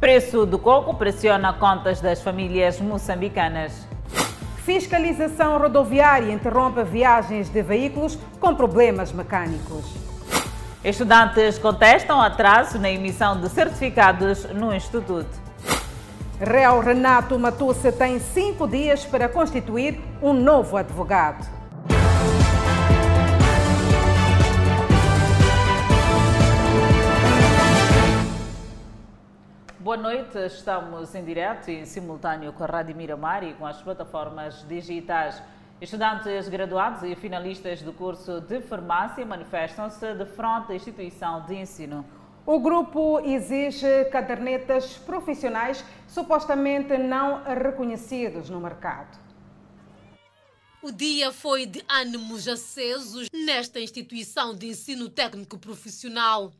Preço do coco pressiona contas das famílias moçambicanas. Fiscalização rodoviária interrompe viagens de veículos com problemas mecânicos. Estudantes contestam atraso na emissão de certificados no Instituto. Réu Renato Matussa tem cinco dias para constituir um novo advogado. Boa noite, estamos em direto e em simultâneo com a Rádio Miramar e com as plataformas digitais. Estudantes graduados e finalistas do curso de farmácia manifestam-se de frente à instituição de ensino. O grupo exige cadernetas profissionais supostamente não reconhecidos no mercado. O dia foi de ânimos acesos nesta instituição de ensino técnico profissional.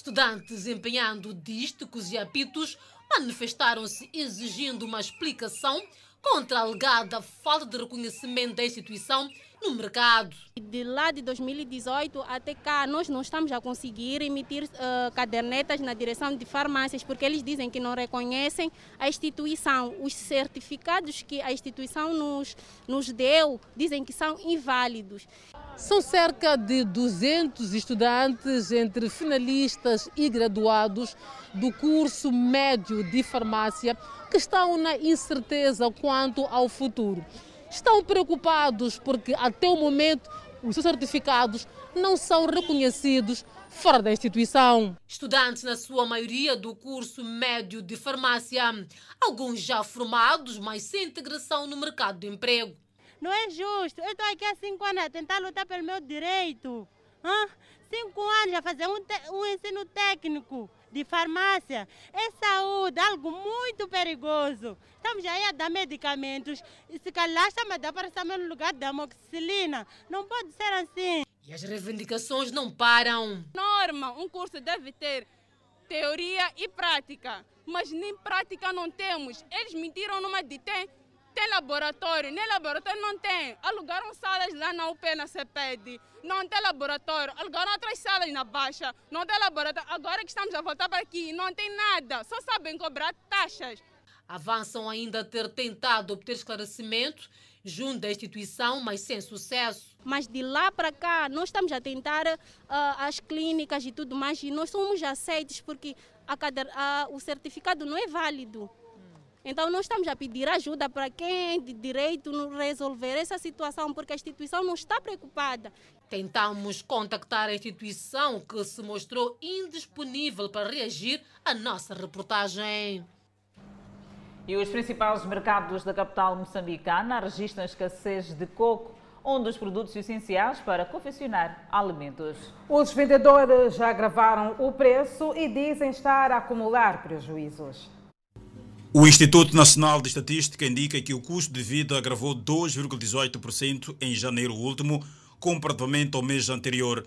Estudantes empenhando dísticos e apitos manifestaram-se exigindo uma explicação contra a alegada falta de reconhecimento da instituição no mercado. De lá de 2018 até cá, nós não estamos a conseguir emitir uh, cadernetas na direção de farmácias, porque eles dizem que não reconhecem a instituição. Os certificados que a instituição nos, nos deu dizem que são inválidos. São cerca de 200 estudantes, entre finalistas e graduados, do curso médio de farmácia, que estão na incerteza quanto ao futuro. Estão preocupados porque, até o momento, os seus certificados não são reconhecidos fora da instituição. Estudantes, na sua maioria, do curso médio de farmácia, alguns já formados, mas sem integração no mercado de emprego. Não é justo. Eu estou aqui há cinco anos a tentar lutar pelo meu direito. Hã? Cinco anos a fazer um, um ensino técnico de farmácia. É saúde, algo muito perigoso. Estamos aí a dar medicamentos e se calhar estamos a dar para estar no lugar da amoxicilina. Não pode ser assim. E as reivindicações não param. Norma, um curso deve ter teoria e prática, mas nem prática não temos. Eles mentiram numa de tem tem laboratório, nem laboratório não tem. Alugaram salas lá na UP, na CEPED. Não tem laboratório. Alugaram outras salas na Baixa. Não tem laboratório. Agora que estamos a voltar para aqui, não tem nada. Só sabem cobrar taxas. Avançam ainda a ter tentado obter esclarecimento junto à instituição, mas sem sucesso. Mas de lá para cá, nós estamos a tentar uh, as clínicas e tudo mais, e nós somos aceitos porque a, a, o certificado não é válido. Então, nós estamos a pedir ajuda para quem de direito resolver essa situação, porque a instituição não está preocupada. Tentamos contactar a instituição que se mostrou indisponível para reagir à nossa reportagem. E os principais mercados da capital moçambicana registram escassez de coco, um dos produtos essenciais para confeccionar alimentos. Os vendedores já agravaram o preço e dizem estar a acumular prejuízos. O Instituto Nacional de Estatística indica que o custo de vida agravou 2,18% em janeiro último, comparativamente ao mês anterior.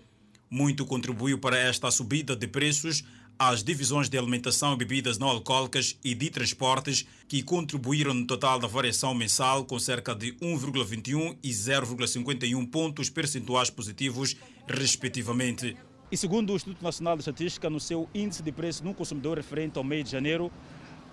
Muito contribuiu para esta subida de preços as divisões de alimentação e bebidas não alcoólicas e de transportes, que contribuíram no total da variação mensal com cerca de 1,21 e 0,51 pontos percentuais positivos, respectivamente. E segundo o Instituto Nacional de Estatística, no seu índice de preço no consumidor referente ao mês de janeiro,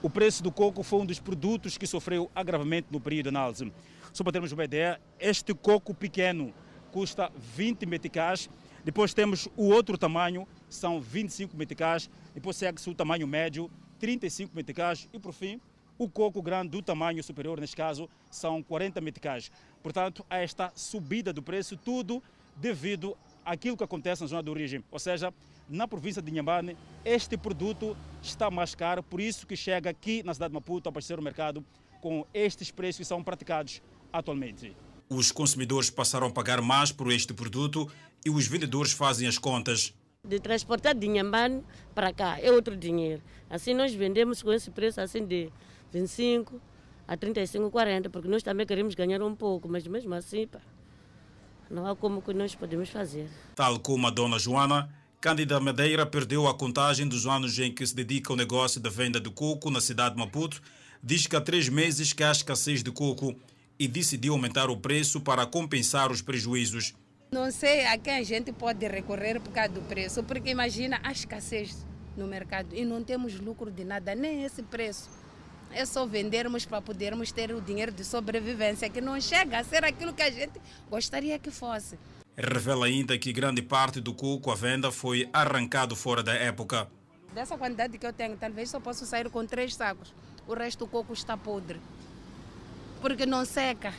o preço do coco foi um dos produtos que sofreu agravamento no período de análise. Só para termos uma ideia, este coco pequeno custa 20 meticais, depois temos o outro tamanho, são 25 meticais, depois segue-se o tamanho médio, 35 meticais e por fim o coco grande do tamanho superior, neste caso, são 40 meticais. Portanto, há esta subida do preço, tudo devido àquilo que acontece na zona de origem, ou seja, na província de Inhambane, este produto está mais caro, por isso que chega aqui na cidade de Maputo a abastecer o mercado com estes preços que são praticados atualmente. Os consumidores passaram a pagar mais por este produto e os vendedores fazem as contas. De transportar de Inhambane para cá é outro dinheiro. Assim nós vendemos com esse preço assim de 25 a 35, 40, porque nós também queremos ganhar um pouco, mas mesmo assim pá, não há como que nós podemos fazer. Tal como a dona Joana, Cândida Madeira perdeu a contagem dos anos em que se dedica ao negócio da venda de coco na cidade de Maputo. Diz que há três meses que há escassez de coco e decidiu aumentar o preço para compensar os prejuízos. Não sei a quem a gente pode recorrer por causa do preço, porque imagina a escassez no mercado e não temos lucro de nada, nem esse preço. É só vendermos para podermos ter o dinheiro de sobrevivência, que não chega a ser aquilo que a gente gostaria que fosse. Revela ainda que grande parte do coco à venda foi arrancado fora da época. Dessa quantidade que eu tenho, talvez só posso sair com três sacos. O resto do coco está podre. Porque não seca.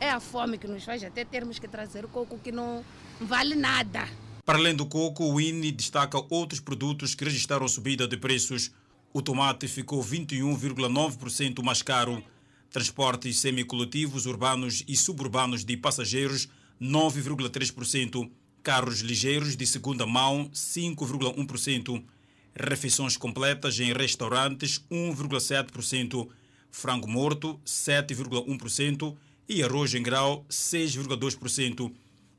É a fome que nos faz até termos que trazer coco que não vale nada. Para além do coco, o INE destaca outros produtos que registraram subida de preços. O tomate ficou 21,9% mais caro. Transportes semicoletivos urbanos e suburbanos de passageiros, 9,3%. Carros ligeiros de segunda mão, 5,1%. Refeições completas em restaurantes, 1,7%. Frango morto, 7,1%. E arroz em grau, 6,2%.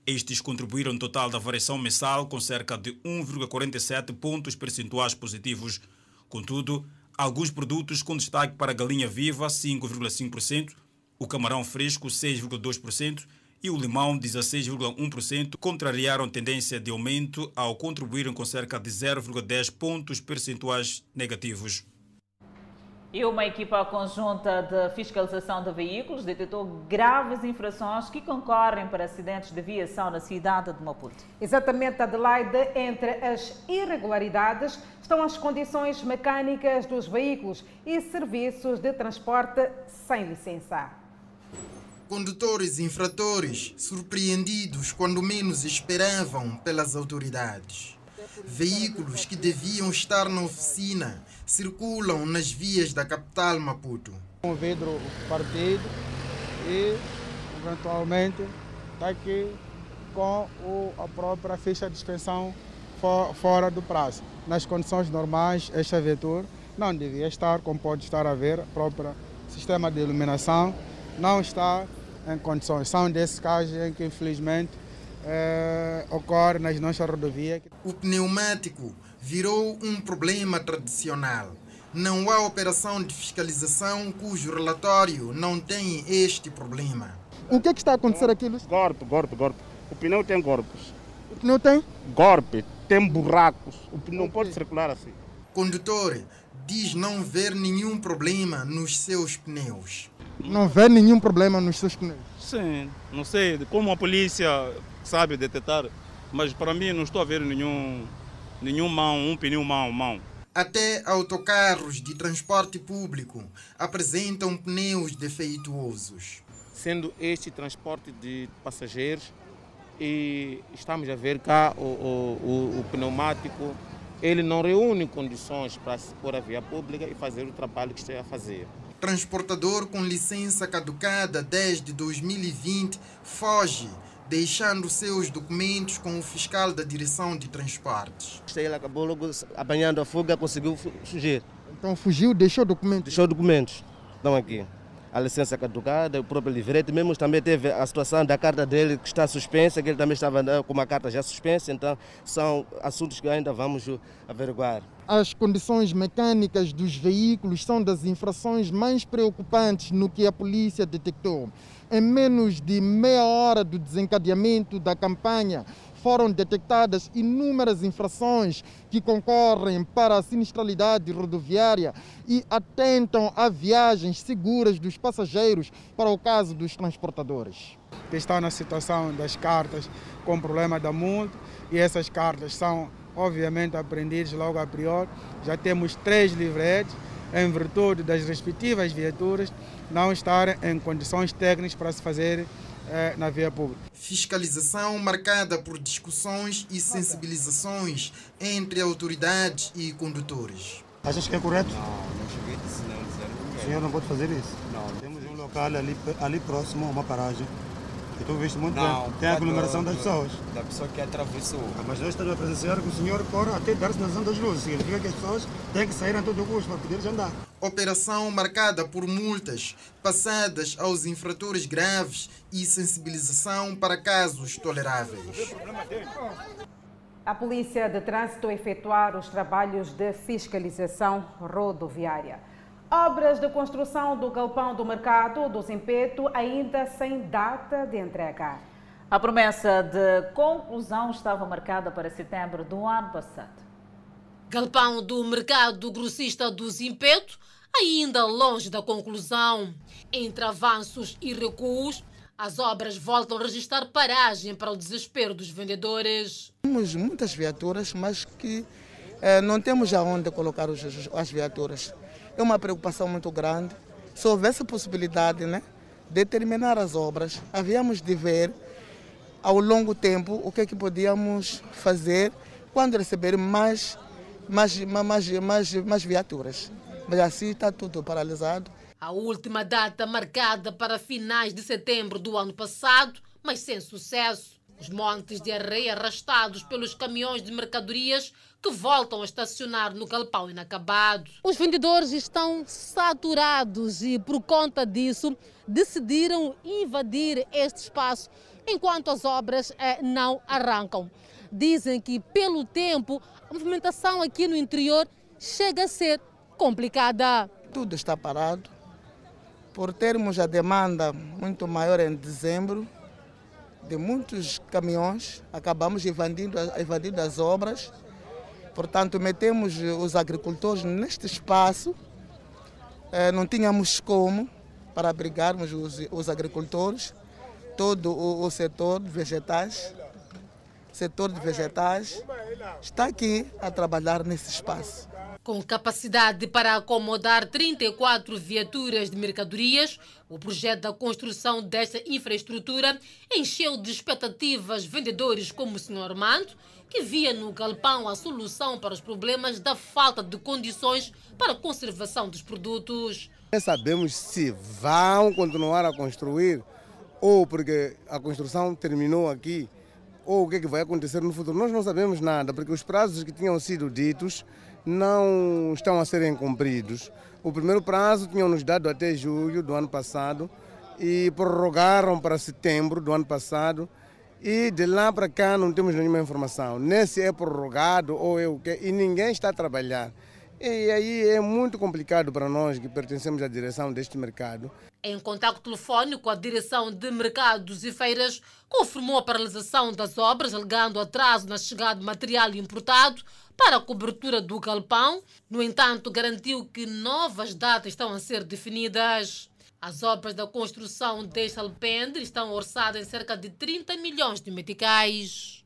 Estes contribuíram no total da variação mensal com cerca de 1,47 pontos percentuais positivos. Contudo, alguns produtos com destaque para a galinha viva, 5,5%, o camarão fresco, 6,2% e o limão, 16,1%, contrariaram a tendência de aumento ao contribuírem com cerca de 0,10 pontos percentuais negativos. E uma equipa conjunta de fiscalização de veículos detectou graves infrações que concorrem para acidentes de viação na cidade de Maputo. Exatamente, Adelaide, entre as irregularidades estão as condições mecânicas dos veículos e serviços de transporte sem licença. Condutores infratores surpreendidos quando menos esperavam pelas autoridades. Veículos que deviam estar na oficina circulam nas vias da capital Maputo. Um vidro partido e, eventualmente, está aqui com o, a própria ficha de for, fora do prazo. Nas condições normais, esta viatura não devia estar, como pode estar a ver, o próprio sistema de iluminação não está em condições. São desses casos em que, infelizmente, é, ocorre nas nossas rodovias. O pneumático virou um problema tradicional. Não há operação de fiscalização cujo relatório não tem este problema. O que, é que está a acontecer aqui, Luiz? Golpe, golpe, golpe. O pneu tem golpes. O pneu tem? Golpe, tem buracos. O pneu não pode circular assim. Condutor diz não ver nenhum problema nos seus pneus. Não vê nenhum problema nos seus pneus? Sim, não sei como a polícia sabe detectar, mas para mim não estou a ver nenhum, nenhum mão, um pneu mão, mão. Até autocarros de transporte público apresentam pneus defeituosos. Sendo este transporte de passageiros, e estamos a ver cá o, o, o, o pneumático, ele não reúne condições para se pôr a via pública e fazer o trabalho que está a fazer. Transportador com licença caducada desde 2020 foge deixando seus documentos com o fiscal da direção de transportes. Ele acabou logo apanhando a fuga, conseguiu fugir. Então fugiu, deixou documentos? Deixou documentos. Estão aqui. A licença caducada, o próprio livrete, mesmo também teve a situação da carta dele que está suspensa, que ele também estava com uma carta já suspensa, então são assuntos que ainda vamos averiguar. As condições mecânicas dos veículos são das infrações mais preocupantes no que a polícia detectou. Em menos de meia hora do desencadeamento da campanha, foram detectadas inúmeras infrações que concorrem para a sinistralidade rodoviária e atentam a viagens seguras dos passageiros para o caso dos transportadores. Está na situação das cartas com problema da multa e essas cartas são obviamente apreendidas logo a priori. Já temos três livretes em virtude das respectivas viaturas não estarem em condições técnicas para se fazer eh, na via pública. Fiscalização marcada por discussões e sensibilizações entre autoridades e condutores. Achas que é correto? Não, não cheguei a não, O senhor não pode fazer isso? Não. Temos um local ali, ali próximo a uma paragem e tu viste muito não, bem. Tem a aglomeração das pessoas. Da pessoa que atravessou. Ah, mas nós estamos a presenciar que o senhor corre até dar sinalização das luzes. Significa que as pessoas têm que sair a todo custo para poder andar. Operação marcada por multas passadas aos infratores graves e sensibilização para casos toleráveis. A Polícia de Trânsito a efetuar os trabalhos de fiscalização rodoviária. Obras de construção do galpão do mercado do Zimpeto ainda sem data de entrega. A promessa de conclusão estava marcada para setembro do ano passado. Galpão do mercado grossista do Zimpeto, ainda longe da conclusão. Entre avanços e recuos, as obras voltam a registrar paragem para o desespero dos vendedores. Temos muitas viaturas, mas que eh, não temos aonde colocar os, as viaturas. É uma preocupação muito grande. Se houvesse possibilidade né, de terminar as obras, havíamos de ver ao longo tempo o que é que podíamos fazer quando receber mais, mais, mais, mais, mais viaturas. Mas assim está tudo paralisado. A última data marcada para finais de setembro do ano passado, mas sem sucesso. Os montes de areia arrastados pelos caminhões de mercadorias que voltam a estacionar no galpão inacabado. Os vendedores estão saturados e, por conta disso, decidiram invadir este espaço enquanto as obras eh, não arrancam. Dizem que, pelo tempo, a movimentação aqui no interior chega a ser complicada. Tudo está parado. Por termos a demanda muito maior em dezembro, de muitos caminhões, acabamos invadindo, invadindo as obras. Portanto, metemos os agricultores neste espaço. Eh, não tínhamos como para abrigarmos os, os agricultores, todo o, o setor de vegetais, setor de vegetais, está aqui a trabalhar nesse espaço. Com capacidade para acomodar 34 viaturas de mercadorias, o projeto da construção desta infraestrutura encheu de expectativas vendedores como o Sr. Armando, que via no galpão a solução para os problemas da falta de condições para a conservação dos produtos. Não sabemos se vão continuar a construir ou porque a construção terminou aqui ou o que, é que vai acontecer no futuro. Nós não sabemos nada, porque os prazos que tinham sido ditos não estão a serem cumpridos. O primeiro prazo tinham nos dado até julho do ano passado e prorrogaram para setembro do ano passado e de lá para cá não temos nenhuma informação. Nem se é prorrogado ou é o que e ninguém está a trabalhar. E aí é muito complicado para nós que pertencemos à direção deste mercado. Em contato telefónico com a direção de mercados e feiras, confirmou a paralisação das obras, alegando atraso na chegada de material importado para a cobertura do galpão. No entanto, garantiu que novas datas estão a ser definidas. As obras da construção deste alpendre estão orçadas em cerca de 30 milhões de meticais.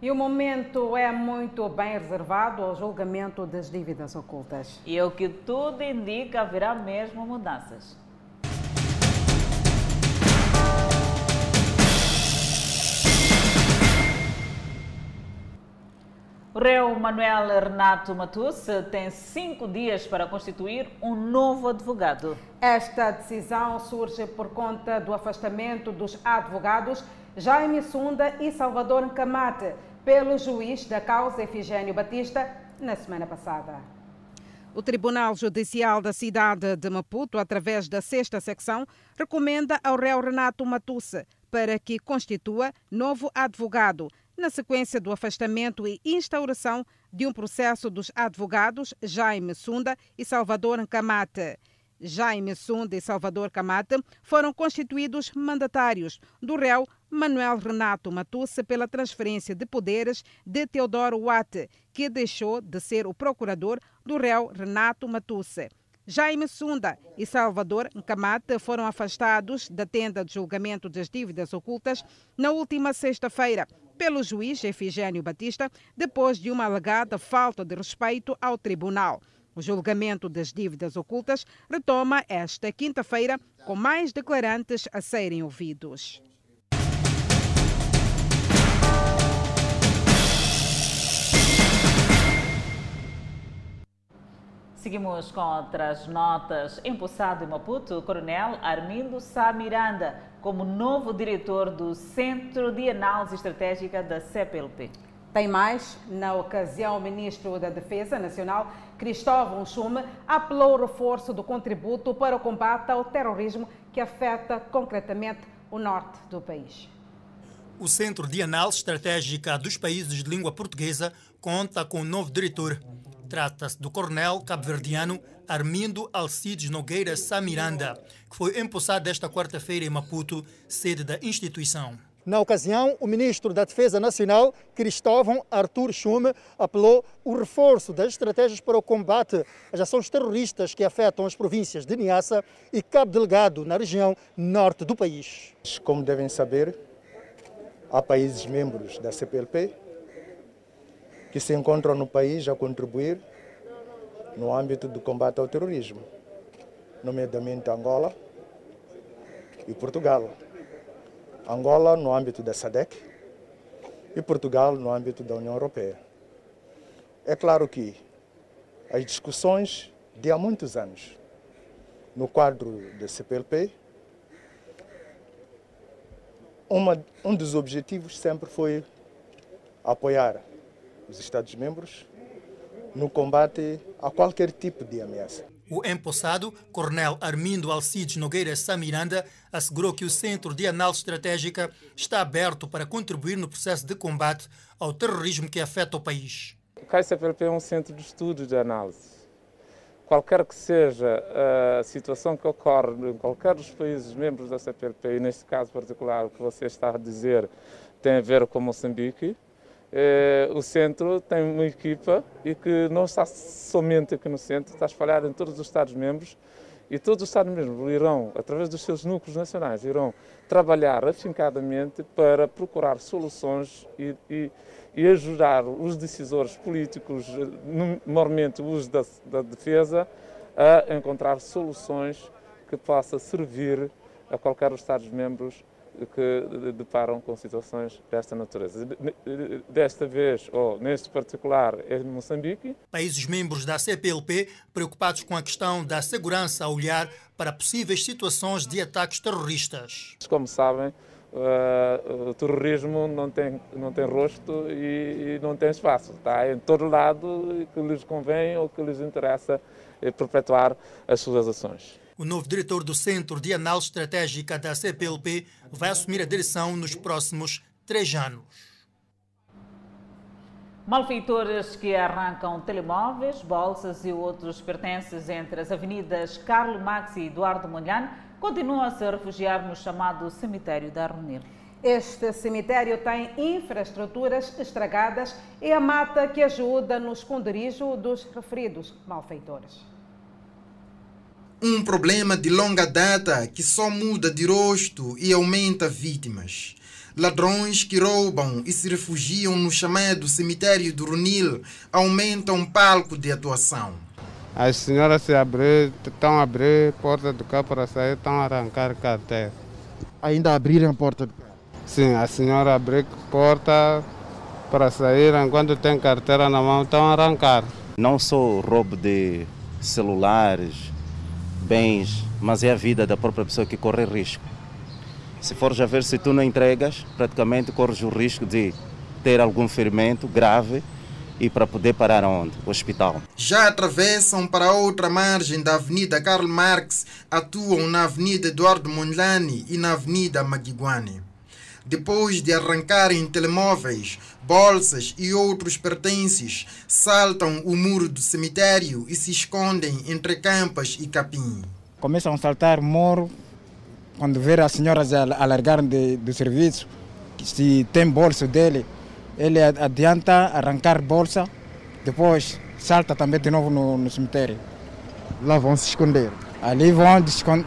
E o momento é muito bem reservado ao julgamento das dívidas ocultas. E o que tudo indica, haverá mesmo mudanças. O réu Manuel Renato Matus tem cinco dias para constituir um novo advogado. Esta decisão surge por conta do afastamento dos advogados Jaime Sunda e Salvador Camate pelo juiz da causa Efigênio Batista na semana passada. O Tribunal Judicial da cidade de Maputo, através da sexta secção, recomenda ao réu Renato Matusse para que constitua novo advogado, na sequência do afastamento e instauração de um processo dos advogados Jaime Sunda e Salvador Camate. Jaime Sunda e Salvador Camate foram constituídos mandatários do réu Manuel Renato Matusse pela transferência de poderes de Teodoro Watt, que deixou de ser o procurador do réu Renato Matusse. Jaime Sunda e Salvador Camate foram afastados da tenda de julgamento das dívidas ocultas na última sexta-feira pelo juiz Efigênio Batista, depois de uma alegada falta de respeito ao tribunal. O julgamento das dívidas ocultas retoma esta quinta-feira, com mais declarantes a serem ouvidos. Seguimos com outras notas. Empossado em Maputo, o coronel Armindo Sá Miranda como novo diretor do Centro de Análise Estratégica da CPLP. Tem mais, na ocasião, o ministro da Defesa Nacional, Cristóvão Chume, apelou o reforço do contributo para o combate ao terrorismo que afeta concretamente o norte do país. O Centro de Análise Estratégica dos Países de Língua Portuguesa conta com um novo diretor. Trata-se do coronel cabo-verdiano Armindo Alcides Nogueira Samiranda, que foi empossado esta quarta-feira em Maputo, sede da instituição. Na ocasião, o ministro da Defesa Nacional, Cristóvão Arthur Schume, apelou o reforço das estratégias para o combate às ações terroristas que afetam as províncias de Niassa e Cabo Delgado, na região norte do país. Como devem saber, há países membros da CPLP que se encontram no país a contribuir no âmbito do combate ao terrorismo, nomeadamente Angola e Portugal. Angola no âmbito da SADC e Portugal no âmbito da União Europeia. É claro que as discussões de há muitos anos no quadro da CPLP, uma, um dos objetivos sempre foi apoiar os Estados-membros no combate a qualquer tipo de ameaça. O empossado, Coronel Armindo Alcides Nogueira Samiranda, assegurou que o Centro de Análise Estratégica está aberto para contribuir no processo de combate ao terrorismo que afeta o país. O CAICPLP é um centro de estudo de análise. Qualquer que seja a situação que ocorre em qualquer dos países membros da CPLP, e neste caso particular o que você está a dizer tem a ver com Moçambique, o centro tem uma equipa e que não está somente aqui no centro, está espalhada em todos os Estados-membros e todos os Estados-membros irão, através dos seus núcleos nacionais, irão trabalhar afincadamente para procurar soluções e, e, e ajudar os decisores políticos, normalmente os da, da defesa, a encontrar soluções que possa servir a qualquer dos Estados-membros que deparam com situações desta natureza. Desta vez, ou neste particular, é de Moçambique. Países membros da CPLP preocupados com a questão da segurança a olhar para possíveis situações de ataques terroristas. Como sabem, Uh, o terrorismo não tem, não tem rosto e, e, não tem espaço. Está em todo lado que lhes convém ou que lhes interessa eh, perpetuar as suas ações. O novo diretor do Centro de Análise Estratégica da CPLP vai assumir a direção nos próximos três anos. Malfeitores que arrancam telemóveis, bolsas e outros pertences entre as avenidas Carlo Max e Eduardo Mondlane continuam a se refugiar no chamado cemitério da Arunil. Este cemitério tem infraestruturas estragadas e a mata que ajuda no esconderijo dos referidos malfeitores. Um problema de longa data que só muda de rosto e aumenta vítimas. Ladrões que roubam e se refugiam no chamado cemitério do Runil aumentam palco de atuação. As senhoras se abrir, estão a abrir porta do carro para sair, estão a arrancar carteira. Ainda abrirem a porta do carro? Sim, a senhora abrir porta para sair, enquanto tem carteira na mão, estão a arrancar. Não só roubo de celulares, bens, mas é a vida da própria pessoa que corre risco. Se fores a ver, se tu não entregas, praticamente corres o risco de ter algum ferimento grave e para poder parar onde? O hospital. Já atravessam para outra margem da Avenida Karl Marx, atuam na Avenida Eduardo Mondlane e na Avenida Maguiguane. Depois de arrancarem telemóveis, bolsas e outros pertences, saltam o muro do cemitério e se escondem entre campas e capim. Começam a saltar o muro quando ver as senhoras alargarem de, do serviço, se tem bolso dele, ele adianta arrancar bolsa, depois salta também de novo no, no cemitério. Lá vão se esconder? Ali vão,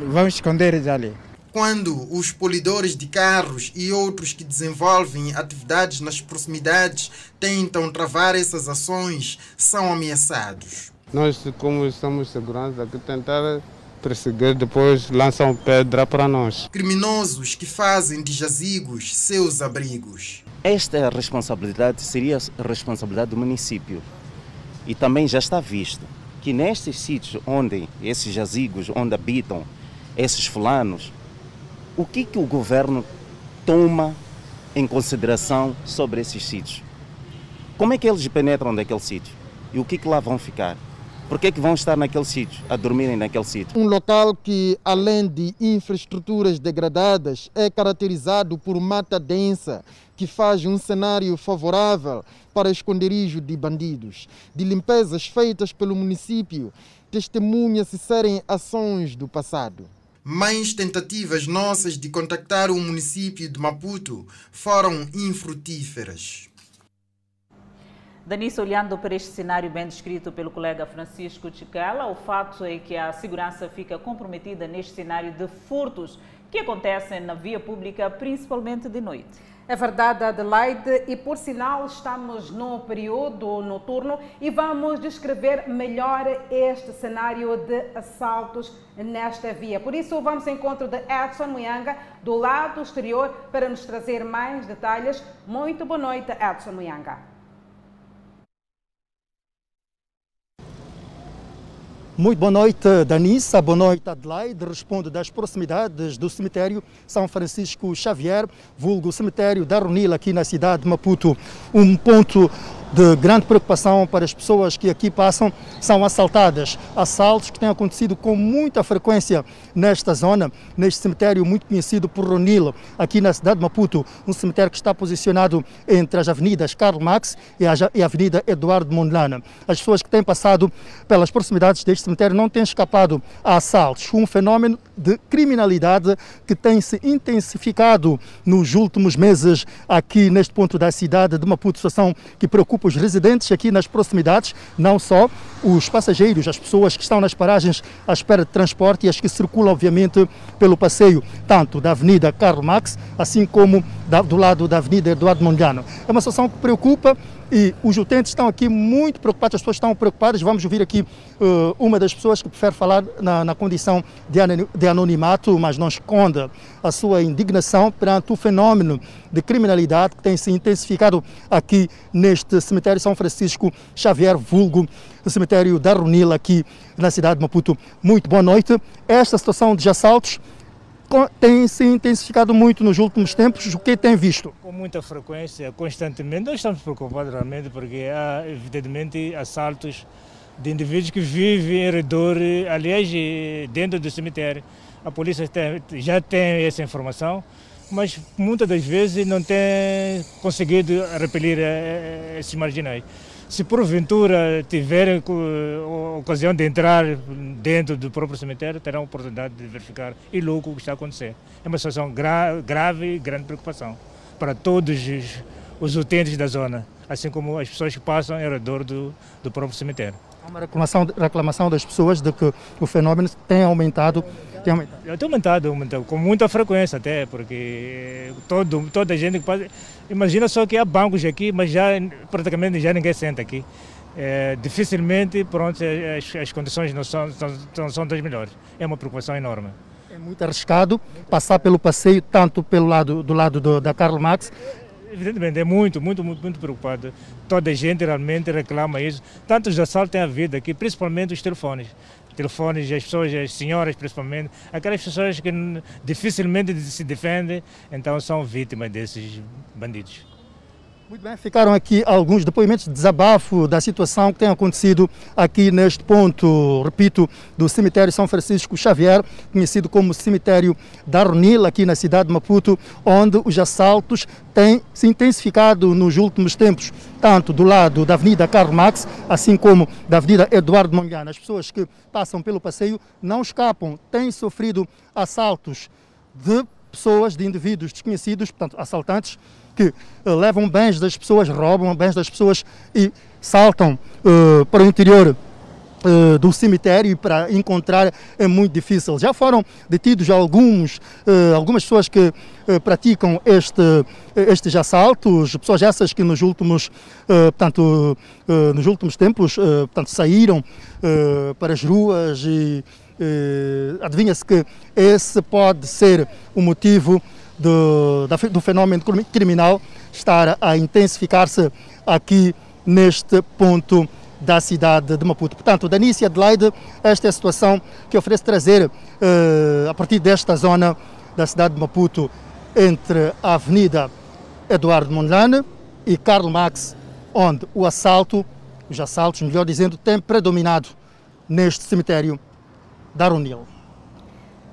vão esconder ali quando os polidores de carros e outros que desenvolvem atividades nas proximidades tentam travar essas ações, são ameaçados. Nós, como somos segurança, aqui tentar perseguir, depois lançam pedra para nós. Criminosos que fazem de jazigos seus abrigos. Esta é a responsabilidade, seria a responsabilidade do município. E também já está visto que nestes sítios onde esses jazigos, onde habitam esses fulanos, o que, que o governo toma em consideração sobre esses sítios? Como é que eles penetram naquele sítio? E o que, que lá vão ficar? Por que, que vão estar naquele sítio, a dormirem naquele sítio? Um local que, além de infraestruturas degradadas, é caracterizado por mata densa, que faz um cenário favorável para esconderijo de bandidos. De limpezas feitas pelo município, testemunha-se serem ações do passado. Mais tentativas nossas de contactar o município de Maputo foram infrutíferas. Danice, olhando para este cenário bem descrito pelo colega Francisco Chiquela, o fato é que a segurança fica comprometida neste cenário de furtos que acontecem na via pública, principalmente de noite. É verdade, Adelaide, e por sinal estamos no período noturno e vamos descrever melhor este cenário de assaltos nesta via. Por isso, vamos ao encontro de Edson Muyanga, do lado exterior, para nos trazer mais detalhes. Muito boa noite, Edson Muyanga. Muito boa noite, Danissa. Boa noite, Adelaide. Respondo das proximidades do cemitério São Francisco Xavier, vulgo cemitério da Runila, aqui na cidade de Maputo. Um ponto de grande preocupação para as pessoas que aqui passam são assaltadas. Assaltos que têm acontecido com muita frequência nesta zona, neste cemitério muito conhecido por Ronil, aqui na cidade de Maputo, um cemitério que está posicionado entre as avenidas Karl Marx e a Avenida Eduardo Mondlane. As pessoas que têm passado pelas proximidades deste cemitério não têm escapado a assaltos, um fenômeno de criminalidade que tem se intensificado nos últimos meses aqui neste ponto da cidade de Maputo, situação que preocupa os residentes aqui nas proximidades, não só os passageiros, as pessoas que estão nas paragens à espera de transporte e as que circulam, obviamente, pelo passeio, tanto da Avenida Karl Marx, assim como da, do lado da Avenida Eduardo Mondlane. É uma situação que preocupa e os utentes estão aqui muito preocupados, as pessoas estão preocupadas. Vamos ouvir aqui uh, uma das pessoas que prefere falar na, na condição de, anonimato, mas não esconde a sua indignação perante o fenômeno de criminalidade que tem se intensificado aqui neste cemitério São Francisco Xavier Vulgo, cemitério da Runila, aqui na cidade de Maputo. Muito boa noite. Esta situação de assaltos tem se intensificado muito nos últimos tempos. O que tem visto? Com muita frequência, constantemente. Nós estamos preocupados realmente porque há, evidentemente, assaltos de indivíduos que vivem em redor, aliás, dentro do cemitério. A polícia tem, já tem essa informação, mas muitas das vezes não tem conseguido repelir eh, esses marginais se porventura tiverem ocasião de entrar dentro do próprio cemitério, terão a oportunidade de verificar e logo o que está a acontecer. É uma situação gra grave e grande preocupação para todos os, os utentes da zona, assim como as pessoas que passam ao redor do, do próprio cemitério. Há uma reclamação, reclamação das pessoas de que o fenômeno tem aumentado tem aumentado? Tem aumentado, aumentado, com muita frequência até, porque todo, toda a gente que passa. Imagina só que há bancos aqui, mas já praticamente já ninguém senta aqui. É, dificilmente, pronto, as, as condições não são, são, são das melhores. É uma preocupação enorme. É muito arriscado passar pelo passeio, tanto pelo lado do lado do, da Karl Marx evidentemente, é muito, muito, muito, muito preocupado. Toda a gente realmente reclama isso. Tantos assaltos têm havido aqui, principalmente os telefones telefones, as pessoas, as senhoras principalmente, aquelas pessoas que dificilmente se defendem, então são vítimas desses bandidos. Muito bem, ficaram aqui alguns depoimentos de desabafo da situação que tem acontecido aqui neste ponto, repito, do cemitério São Francisco Xavier, conhecido como cemitério da Runil, aqui na cidade de Maputo, onde os assaltos têm se intensificado nos últimos tempos, tanto do lado da Avenida Karl Marx, assim como da Avenida Eduardo Mondlane. As pessoas que passam pelo passeio não escapam, têm sofrido assaltos de pessoas, de indivíduos desconhecidos, portanto, assaltantes, que uh, levam bens das pessoas, roubam bens das pessoas e saltam uh, para o interior uh, do cemitério e para encontrar é muito difícil. Já foram detidos alguns, algumas pessoas que praticam este, estes assaltos, pessoas essas que nos últimos, portanto, nos últimos tempos portanto, saíram para as ruas e adivinha-se que esse pode ser o motivo do, do fenômeno criminal estar a intensificar-se aqui neste ponto da cidade de Maputo. Portanto, Danícia Adelaide, esta é a situação que oferece trazer uh, a partir desta zona da cidade de Maputo, entre a Avenida Eduardo Mondlane e Karl Marx, onde o assalto, os assaltos, melhor dizendo, têm predominado neste cemitério da Runil.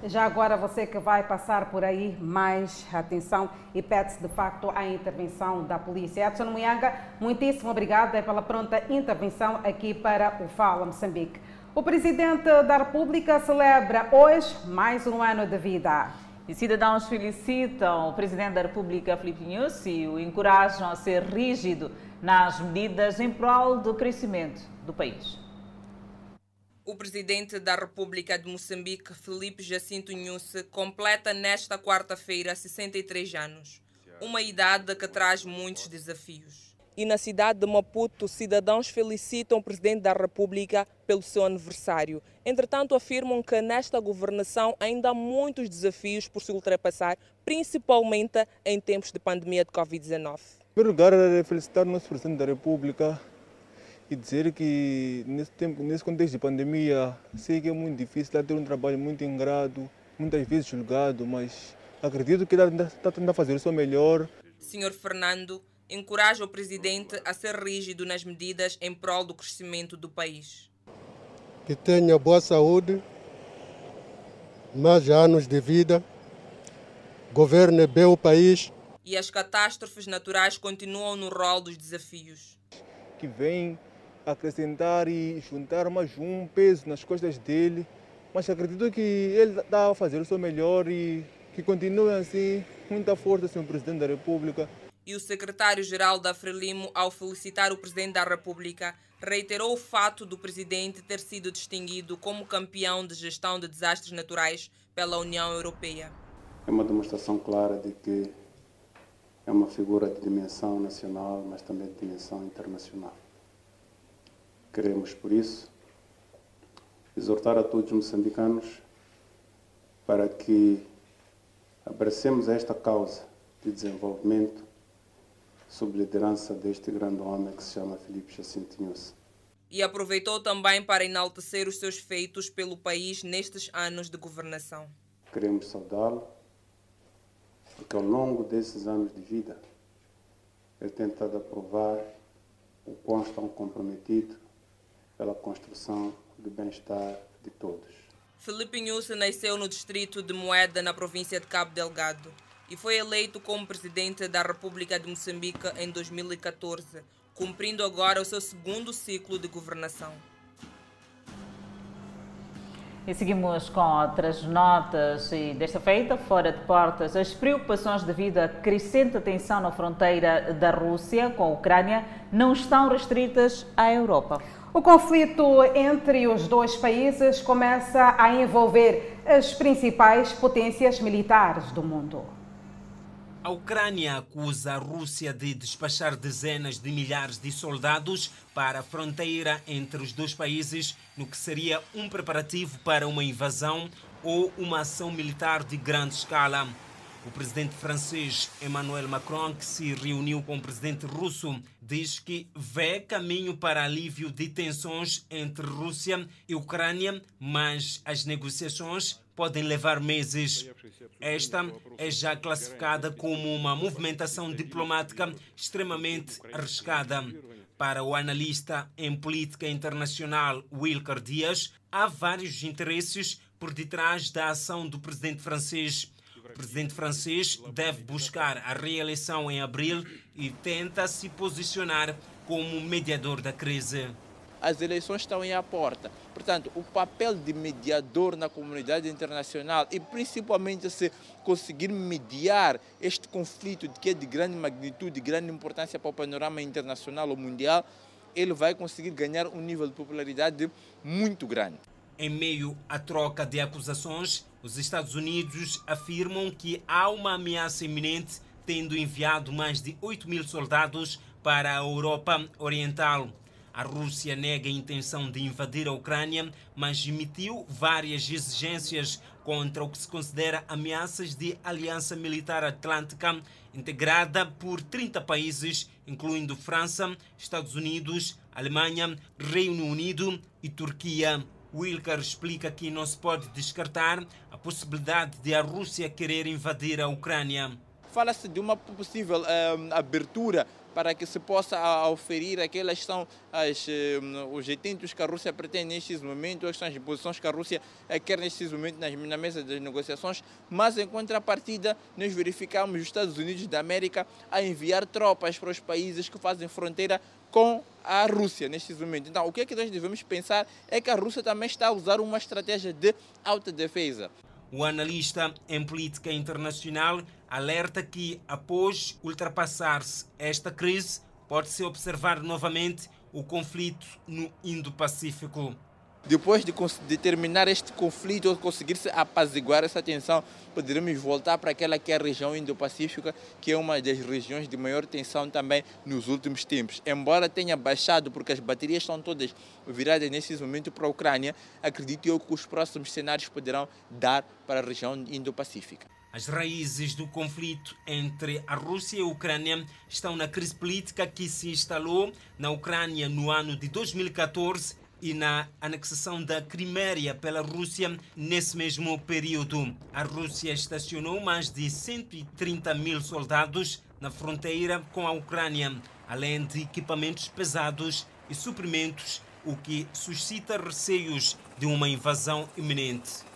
Já agora você que vai passar por aí, mais atenção e pede-se de facto a intervenção da polícia. Edson Muyanga, muitíssimo obrigada pela pronta intervenção aqui para o Fala Moçambique. O presidente da República celebra hoje mais um ano de vida. E cidadãos felicitam o presidente da República, Filipe Nyusi, e o encorajam a ser rígido nas medidas em prol do crescimento do país. O presidente da República de Moçambique, Felipe Jacinto Nyusi, completa nesta quarta-feira 63 anos, uma idade que traz muitos desafios. E na cidade de Maputo, cidadãos felicitam o presidente da República pelo seu aniversário. Entretanto, afirmam que nesta governação ainda há muitos desafios por se ultrapassar, principalmente em tempos de pandemia de Covid-19. Em primeiro lugar, felicitar o nosso presidente da República e dizer que nesse tempo, nesse contexto de pandemia, sei que é muito difícil, ter um trabalho muito ingrato, muitas vezes julgado, mas acredito que ele está tentando fazer o seu melhor. Senhor Fernando encoraja o presidente a ser rígido nas medidas em prol do crescimento do país. Que tenha boa saúde, mais anos de vida, governe bem o país. E as catástrofes naturais continuam no rol dos desafios. Que vem acrescentar e juntar mais um peso nas costas dele, mas acredito que ele está a fazer o seu melhor e que continue assim, muita força, senhor Presidente da República. E o secretário-geral da Frelimo, ao felicitar o Presidente da República, reiterou o fato do Presidente ter sido distinguido como campeão de gestão de desastres naturais pela União Europeia. É uma demonstração clara de que é uma figura de dimensão nacional, mas também de dimensão internacional. Queremos, por isso, exortar a todos os moçambicanos para que abracemos esta causa de desenvolvimento sob liderança deste grande homem que se chama Filipe Jacintinhos. E aproveitou também para enaltecer os seus feitos pelo país nestes anos de governação. Queremos saudá-lo, porque ao longo desses anos de vida, ele tem tentado provar o quão estão comprometido pela construção do bem-estar de todos. Felipe Nhusse nasceu no distrito de Moeda, na província de Cabo Delgado, e foi eleito como presidente da República de Moçambique em 2014, cumprindo agora o seu segundo ciclo de governação. E seguimos com outras notas e desta feita, fora de portas, as preocupações devido à crescente tensão na fronteira da Rússia com a Ucrânia não estão restritas à Europa. O conflito entre os dois países começa a envolver as principais potências militares do mundo. A Ucrânia acusa a Rússia de despachar dezenas de milhares de soldados para a fronteira entre os dois países, no que seria um preparativo para uma invasão ou uma ação militar de grande escala. O presidente francês Emmanuel Macron, que se reuniu com o presidente russo, diz que vê caminho para alívio de tensões entre Rússia e Ucrânia, mas as negociações podem levar meses. Esta é já classificada como uma movimentação diplomática extremamente arriscada. Para o analista em política internacional Wilker Dias, há vários interesses por detrás da ação do presidente francês. O presidente francês deve buscar a reeleição em abril e tenta se posicionar como mediador da crise. As eleições estão aí à porta. Portanto, o papel de mediador na comunidade internacional e principalmente se conseguir mediar este conflito que é de grande magnitude, de grande importância para o panorama internacional ou mundial, ele vai conseguir ganhar um nível de popularidade muito grande. Em meio à troca de acusações, os Estados Unidos afirmam que há uma ameaça iminente, tendo enviado mais de 8 mil soldados para a Europa Oriental. A Rússia nega a intenção de invadir a Ucrânia, mas emitiu várias exigências contra o que se considera ameaças de aliança militar atlântica integrada por 30 países, incluindo França, Estados Unidos, Alemanha, Reino Unido e Turquia. Wilker explica que não se pode descartar a possibilidade de a Rússia querer invadir a Ucrânia. fala-se de uma possível uh, abertura para que se possa oferir aquelas que são as, os intentos que a Rússia pretende nestes momentos, as são as posições que a Rússia quer nestes momentos nas, na mesa das negociações, mas em contrapartida nós verificamos os Estados Unidos da América a enviar tropas para os países que fazem fronteira com a Rússia nestes momentos. Então, o que é que nós devemos pensar é que a Rússia também está a usar uma estratégia de autodefesa. O analista em política internacional alerta que, após ultrapassar-se esta crise, pode-se observar novamente o conflito no Indo-Pacífico. Depois de, de, terminar este conflito ou conseguir-se apaziguar essa tensão, poderemos voltar para aquela que é a região Indo-Pacífica, que é uma das regiões de maior tensão também nos últimos tempos. Embora tenha baixado, porque as baterias estão todas viradas nesse momento para a Ucrânia, acredito eu que os próximos cenários poderão dar para a região Indo-Pacífica. As raízes do conflito entre a Rússia e a Ucrânia estão na crise política que se instalou na Ucrânia no ano de 2014 e na anexação da Crimeia pela Rússia nesse mesmo período. A Rússia estacionou mais de 130 mil soldados na fronteira com a Ucrânia, além de equipamentos pesados e suprimentos, o que suscita receios de uma invasão iminente.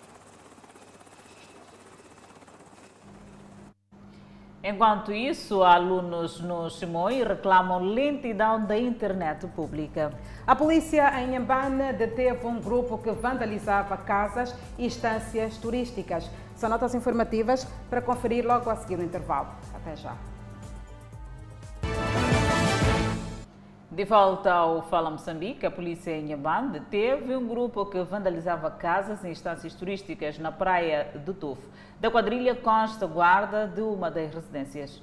Enquanto isso, alunos no Chimoio reclamam lentidão da internet pública. A polícia em Ambana deteve um grupo que vandalizava casas e estâncias turísticas. São notas informativas para conferir logo a seguir no intervalo. Até já. De volta ao Fala Moçambique, a polícia em Inhambane deteve um grupo que vandalizava casas e instâncias turísticas na praia do Tufo. Da quadrilha consta guarda de uma das residências.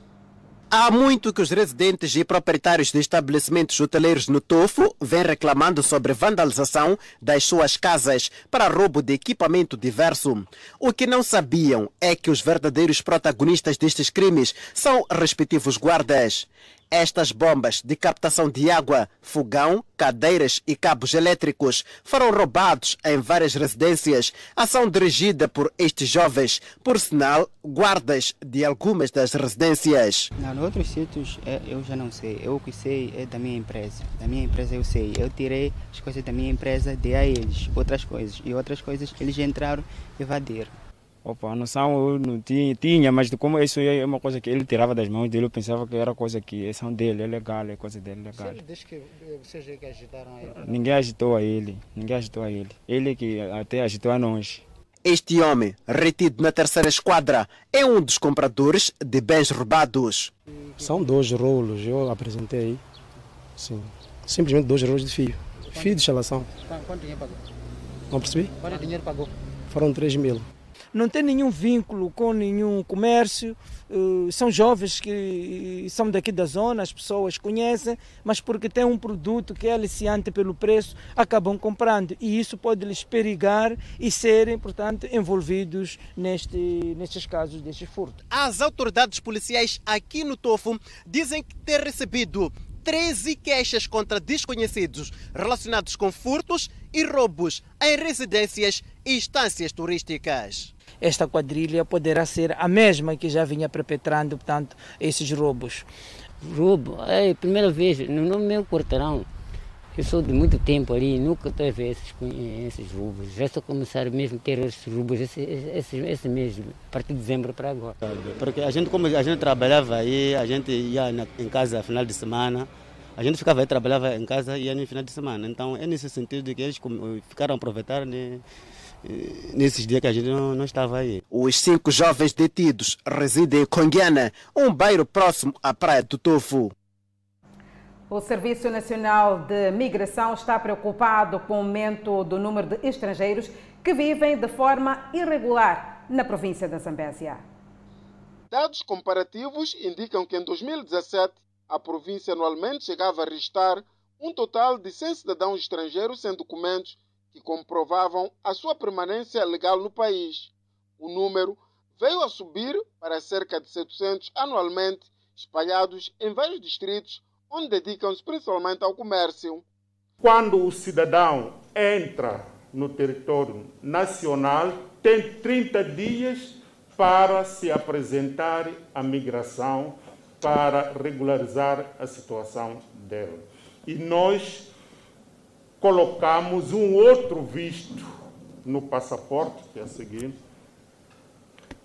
Há muito que os residentes e proprietários de estabelecimentos hoteleiros no Tofo vêm reclamando sobre vandalização das suas casas para roubo de equipamento diverso. O que não sabiam é que os verdadeiros protagonistas destes crimes são respectivos guardas. Estas bombas de captação de água, fogão, cadeiras e cabos elétricos foram roubados em várias residências. Ação dirigida por estes jovens, por sinal, guardas de algumas das residências. Não, outros sítios é, eu já não sei. Eu que sei é da minha empresa. Da minha empresa eu sei. Eu tirei as coisas da minha empresa, dei a eles outras coisas. E outras coisas eles entraram e evadiram. Opa, a noção eu não tinha, tinha, mas como isso é uma coisa que ele tirava das mãos dele, eu pensava que era coisa que são dele, é legal, é coisa dele, é legal. Desde que vocês que agitaram ele? Ninguém agitou a ele, ninguém agitou a ele. Ele que até agitou a nós. Este homem, retido na terceira esquadra, é um dos compradores de bens roubados. São dois rolos, eu apresentei. Sim. Simplesmente dois rolos de fio. Fio de instalação. Quanto dinheiro pagou? Não percebi? Quanto dinheiro pagou? Foram 3 mil não tem nenhum vínculo com nenhum comércio, são jovens que são daqui da zona, as pessoas conhecem, mas porque tem um produto que é aliciante pelo preço, acabam comprando e isso pode lhes perigar e serem, portanto, envolvidos neste, nestes casos destes furtos. As autoridades policiais aqui no Tofo dizem que ter recebido 13 queixas contra desconhecidos relacionados com furtos e roubos em residências e instâncias turísticas esta quadrilha poderá ser a mesma que já vinha perpetrando, portanto, esses roubos. Roubo? É a primeira vez no meu quarteirão. Eu sou de muito tempo ali, nunca estou a ver esses, esses roubos. Já estou a começar mesmo a ter esses roubos esse, esse, esse mês, a partir de dezembro para agora. Porque a gente, como a gente trabalhava aí, a gente ia na, em casa no final de semana, a gente ficava aí, trabalhava em casa e ia no final de semana. Então é nesse sentido que eles ficaram a aproveitar né, nesses dias que a gente não, não, estava aí. Os cinco jovens detidos residem em Conguiana, um bairro próximo à Praia do Tofu. O Serviço Nacional de Migração está preocupado com o aumento do número de estrangeiros que vivem de forma irregular na província da Zambésia. Dados comparativos indicam que em 2017 a província anualmente chegava a registrar um total de 100 cidadãos estrangeiros sem documentos que comprovavam a sua permanência legal no país. O número veio a subir para cerca de 700 anualmente, espalhados em vários distritos, onde dedicam-se principalmente ao comércio. Quando o cidadão entra no território nacional, tem 30 dias para se apresentar à migração para regularizar a situação dele. E nós colocamos um outro visto no passaporte, que é o seguinte.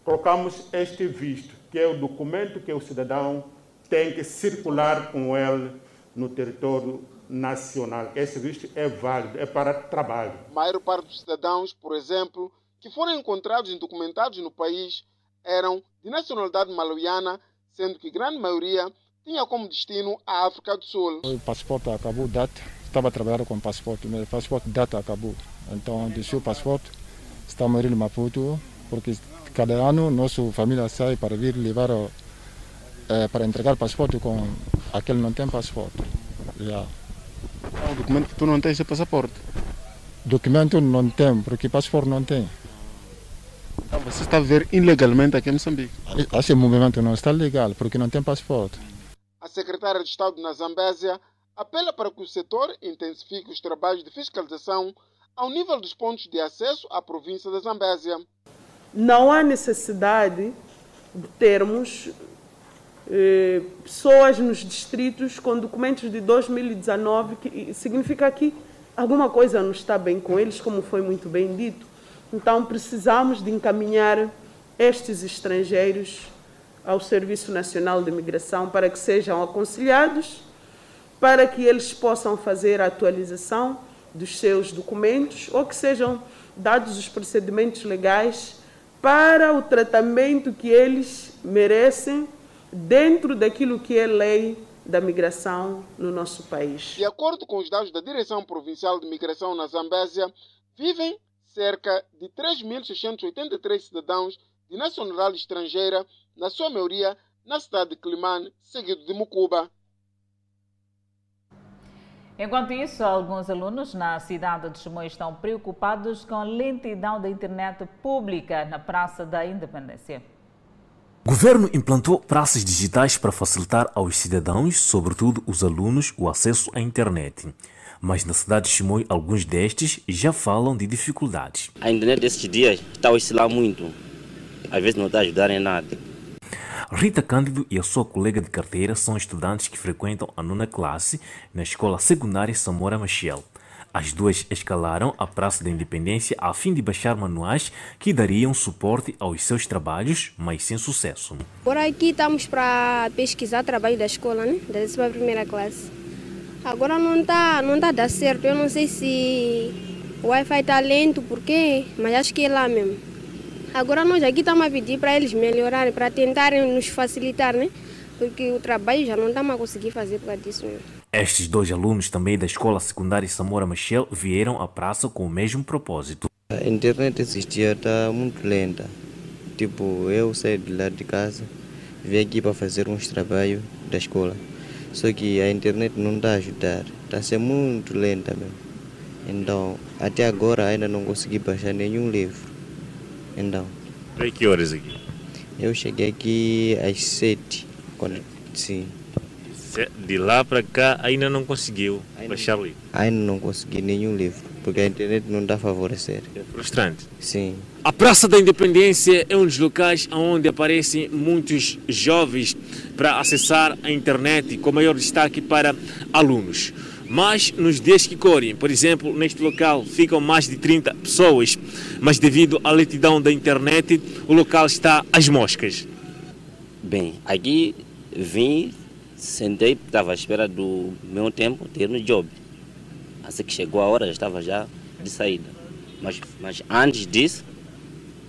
Colocamos este visto, que é o documento que o cidadão tem que circular com ele no território nacional. Esse visto é válido, é para trabalho. A maior parte dos cidadãos, por exemplo, que foram encontrados indocumentados no país eram de nacionalidade malawiana, sendo que grande maioria tinha como destino a África do Sul. O passaporte acabou data, estava trabalhando com passaporte, mas o passaporte data acabou. Então, deixei o passaporte, estamos em Maputo, porque cada ano nossa família sai para vir levar, é, para entregar passaporte com aquele não tem passaporte. Yeah. O documento que tu não tens é passaporte? Documento não tem, porque passaporte não tem. Então você está a viver ilegalmente aqui em Moçambique? Esse movimento não está legal, porque não tem passaporte. A secretária de Estado na Zambésia apela para que o setor intensifique os trabalhos de fiscalização ao nível dos pontos de acesso à província da Zambésia. Não há necessidade de termos eh, pessoas nos distritos com documentos de 2019, que significa que alguma coisa não está bem com eles, como foi muito bem dito. Então, precisamos de encaminhar estes estrangeiros ao Serviço Nacional de Imigração para que sejam aconselhados, para que eles possam fazer a atualização dos seus documentos ou que sejam dados os procedimentos legais para o tratamento que eles merecem dentro daquilo que é lei da migração no nosso país. De acordo com os dados da Direção Provincial de Migração na Zambésia, vivem cerca de 3.683 cidadãos de nacionalidade estrangeira, na sua maioria na cidade de Climane, seguido de Mucuba. Enquanto isso, alguns alunos na cidade de Chimoio estão preocupados com a lentidão da internet pública na Praça da Independência. O governo implantou praças digitais para facilitar aos cidadãos, sobretudo os alunos, o acesso à internet mas na cidade de Chimoio alguns destes já falam de dificuldades. A internet desses dias está a oscilar muito, às vezes não está a ajudar em nada. Rita Cândido e a sua colega de carteira são estudantes que frequentam a nona classe na escola secundária Samora Machel. As duas escalaram a Praça da Independência a fim de baixar manuais que dariam suporte aos seus trabalhos, mas sem sucesso. Por aqui estamos para pesquisar trabalho da escola, né? da 11 primeira classe. Agora não está não tá dando certo. Eu não sei se o Wi-Fi está lento, por quê? Mas acho que é lá mesmo. Agora nós aqui estamos a pedir para eles melhorarem, para tentarem nos facilitar, né? Porque o trabalho já não estamos a conseguir fazer por causa disso mesmo. Estes dois alunos também da escola secundária Samora Machel vieram à praça com o mesmo propósito. A internet existia está muito lenta. Tipo, eu saí de lá de casa, vim aqui para fazer uns trabalhos da escola. Só que a internet não está a ajudar, está a ser muito lenta mesmo. Então, até agora ainda não consegui baixar nenhum livro. Então. Para que horas aqui? Eu cheguei aqui às sete, quando, sim. De lá para cá ainda não conseguiu ainda, baixar livro? Ainda não consegui nenhum livro, porque a internet não está a favorecer. É frustrante? Sim. A Praça da Independência é um dos locais onde aparecem muitos jovens para acessar a internet, com maior destaque para alunos. Mas nos dias que correm, por exemplo, neste local ficam mais de 30 pessoas, mas devido à lentidão da internet, o local está às moscas. Bem, aqui vim, sentei, estava à espera do meu tempo ter no job. Assim que chegou a hora, já estava já de saída. Mas, mas antes disso,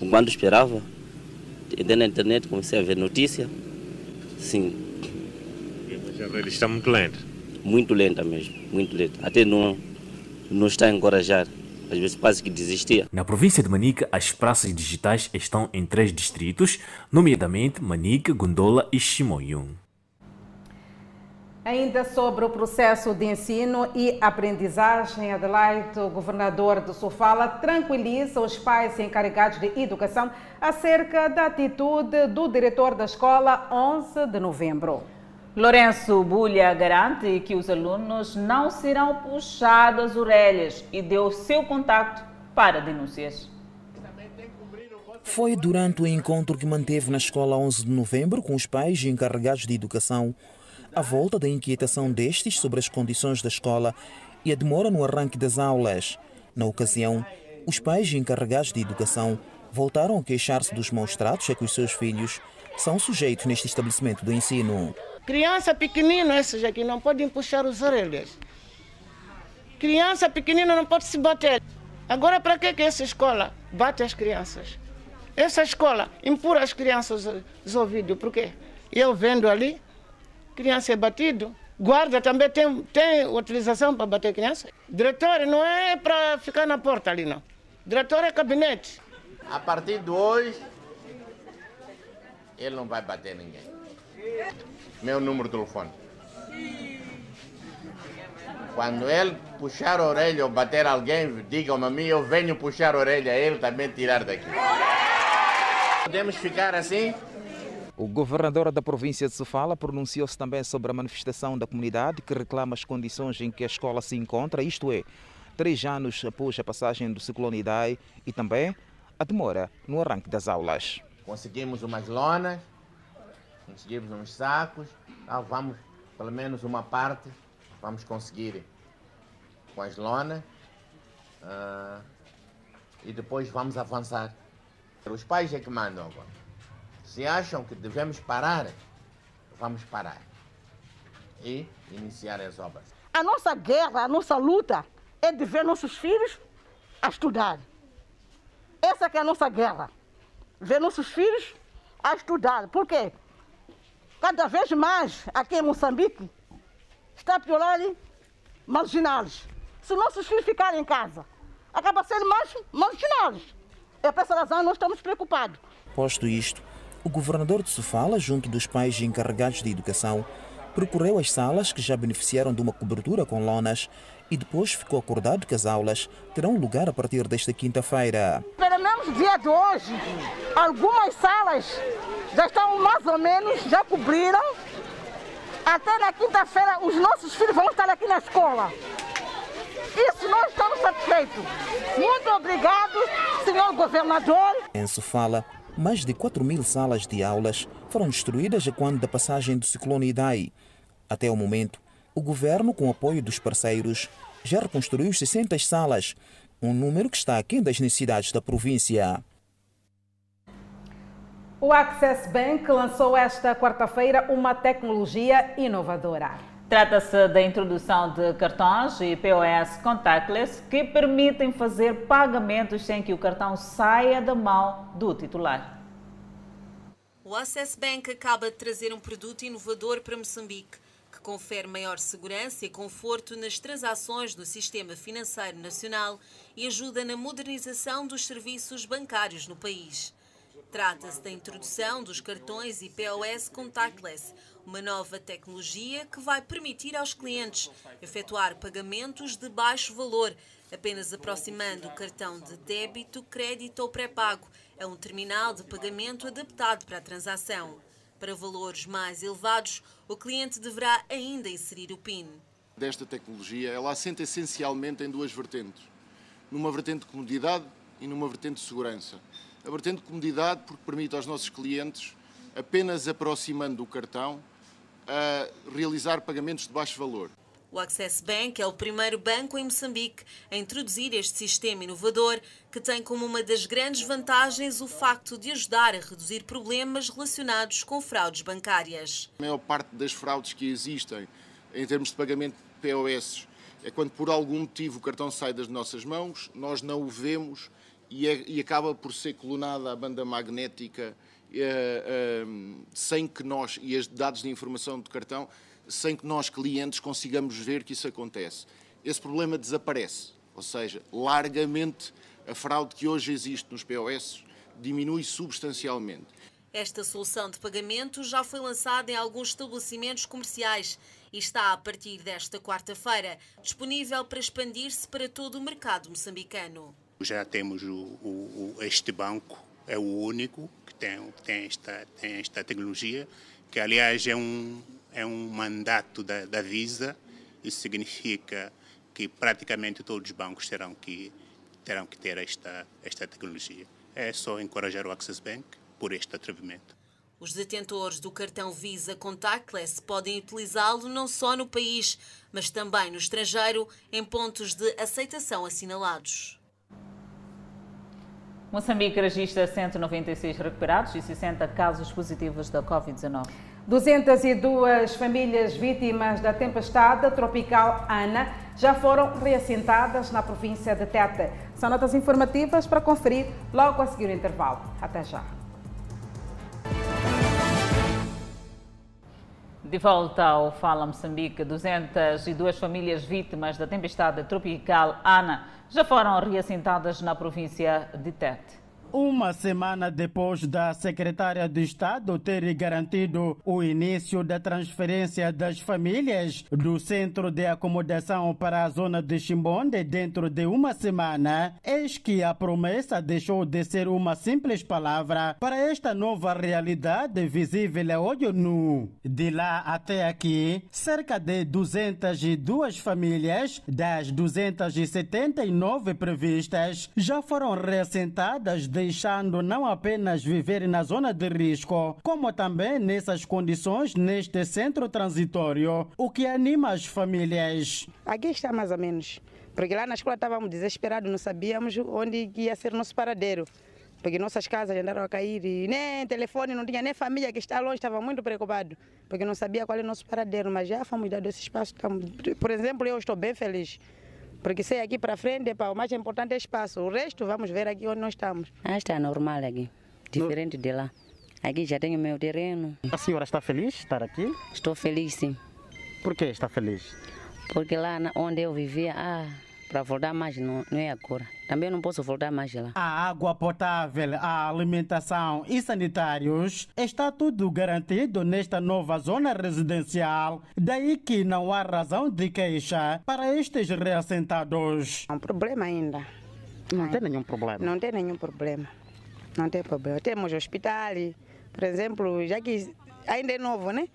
enquanto esperava, entrei na internet, comecei a ver notícia. Sim. Mas a rede está muito lenta. Muito lenta mesmo, muito lenta. Até não, não está a encorajar. Às vezes quase que desistia. Na província de Manica, as praças digitais estão em três distritos, nomeadamente Manica, Gondola e Chimoio. Ainda sobre o processo de ensino e aprendizagem, Adelaide, o governador de Sofala, tranquiliza os pais encarregados de educação acerca da atitude do diretor da escola 11 de novembro. Lourenço Bulha garante que os alunos não serão puxados as orelhas e deu seu contacto para denúncias. Foi durante o encontro que manteve na escola 11 de novembro com os pais encarregados de educação a volta da inquietação destes sobre as condições da escola e a demora no arranque das aulas. Na ocasião, os pais encarregados de educação voltaram a queixar-se dos maus tratos a que os seus filhos são sujeitos neste estabelecimento do ensino. Criança pequenina, esses aqui, não podem puxar os orelhas. Criança pequenina não pode se bater. Agora, para que, que essa escola bate as crianças? Essa escola empurra as crianças os ouvidos. Por quê? Eu vendo ali, criança é batido. Guarda também tem, tem utilização para bater criança. Diretor não é para ficar na porta ali, não. Diretor é gabinete. A partir de hoje, ele não vai bater ninguém. Meu número de telefone. Quando ele puxar a orelha ou bater alguém, digam-me a mim, eu venho puxar a orelha a ele também tirar daqui. Podemos ficar assim? O governador da província de Sofala pronunciou-se também sobre a manifestação da comunidade que reclama as condições em que a escola se encontra, isto é, três anos após a passagem do ciclone Idai e também a demora no arranque das aulas. Conseguimos umas lonas, conseguimos uns sacos, ah, vamos, pelo menos uma parte, vamos conseguir com as lonas uh, e depois vamos avançar. Os pais é que mandam agora. Se acham que devemos parar, vamos parar e iniciar as obras. A nossa guerra, a nossa luta é de ver nossos filhos a estudar. Essa que é a nossa guerra. Ver nossos filhos a estudar. Por quê? Cada vez mais aqui em Moçambique está a piorar marginais. Se nossos filhos ficarem em casa, acaba sendo mais marginais. É por essa razão nós estamos preocupados. Posto isto, o governador de Sofala, junto dos pais encarregados de educação, percorreu as salas que já beneficiaram de uma cobertura com lonas e depois ficou acordado que as aulas terão lugar a partir desta quinta-feira. Pelo menos dia de hoje, algumas salas já estão mais ou menos, já cobriram. Até na quinta-feira os nossos filhos vão estar aqui na escola. Isso nós estamos satisfeitos. Muito obrigado, senhor governador. Em Sofala, mais de 4 mil salas de aulas foram destruídas quando da passagem do ciclone Idai. Até o momento, o governo, com o apoio dos parceiros, já reconstruiu 60 salas, um número que está aquém das necessidades da província. O Access Bank lançou esta quarta-feira uma tecnologia inovadora. Trata-se da introdução de cartões e POS contactless que permitem fazer pagamentos sem que o cartão saia da mão do titular. O Access Bank acaba de trazer um produto inovador para Moçambique que confere maior segurança e conforto nas transações do sistema financeiro nacional e ajuda na modernização dos serviços bancários no país. Trata-se da introdução dos cartões e POS contactless, uma nova tecnologia que vai permitir aos clientes efetuar pagamentos de baixo valor, apenas aproximando o cartão de débito, crédito ou pré-pago a um terminal de pagamento adaptado para a transação. Para valores mais elevados, o cliente deverá ainda inserir o PIN. Desta tecnologia, ela assenta essencialmente em duas vertentes. Numa vertente de comodidade e numa vertente de segurança. A vertente de comodidade porque permite aos nossos clientes, apenas aproximando o cartão, a realizar pagamentos de baixo valor. O Access Bank é o primeiro banco em Moçambique a introduzir este sistema inovador, que tem como uma das grandes vantagens o facto de ajudar a reduzir problemas relacionados com fraudes bancárias. A maior parte das fraudes que existem em termos de pagamento de POS é quando por algum motivo o cartão sai das nossas mãos, nós não o vemos e, é, e acaba por ser clonada a banda magnética é, é, sem que nós, e os dados de informação do cartão, sem que nós, clientes, consigamos ver que isso acontece. Esse problema desaparece, ou seja, largamente a fraude que hoje existe nos POS diminui substancialmente. Esta solução de pagamento já foi lançada em alguns estabelecimentos comerciais e está, a partir desta quarta-feira, disponível para expandir-se para todo o mercado moçambicano. Já temos o, o, este banco, é o único que tem, tem, esta, tem esta tecnologia, que aliás é um, é um mandato da, da Visa. Isso significa que praticamente todos os bancos terão que, terão que ter esta, esta tecnologia. é só encorajar o Access Bank por este atrevimento. Os detentores do cartão Visa Contactless podem utilizá-lo não só no país, mas também no estrangeiro, em pontos de aceitação assinalados. Moçambique registra 196 recuperados e 60 casos positivos da Covid-19. 202 famílias vítimas da tempestade tropical Ana já foram reassentadas na província de Tete. São notas informativas para conferir logo a seguir o intervalo. Até já. De volta ao Fala Moçambique, 202 famílias vítimas da tempestade tropical Ana já foram reassentadas na província de Tete. Uma semana depois da secretária de Estado ter garantido o início da transferência das famílias do centro de acomodação para a zona de Chimbonde dentro de uma semana, eis que a promessa deixou de ser uma simples palavra para esta nova realidade visível a olho nu. De lá até aqui, cerca de 202 famílias das 279 previstas já foram reassentadas deixando não apenas viver na zona de risco, como também nessas condições neste centro transitório, o que anima as famílias. Aqui está mais ou menos, porque lá na escola estávamos desesperados, não sabíamos onde ia ser nosso paradeiro. Porque nossas casas andaram a cair e nem telefone, não tinha nem família que está longe, estava muito preocupado, porque não sabia qual é o nosso paradeiro, mas já fomos dado esse espaço. Por exemplo, eu estou bem feliz. Porque sei aqui para frente, pá, o mais importante é espaço. O resto, vamos ver aqui onde nós estamos. Ah, está normal aqui. Diferente no... de lá. Aqui já tenho meu terreno. A senhora está feliz de estar aqui? Estou feliz, sim. Por que está feliz? Porque lá onde eu vivia, ah, para voltar mais não, não é agora. Também não posso voltar mais lá. A água potável, a alimentação e sanitários está tudo garantido nesta nova zona residencial. Daí que não há razão de queixa para estes reassentados. Há um problema ainda. Não Ai. tem nenhum problema? Não tem nenhum problema. Não tem problema. Temos hospital, por exemplo, já que ainda é novo, né?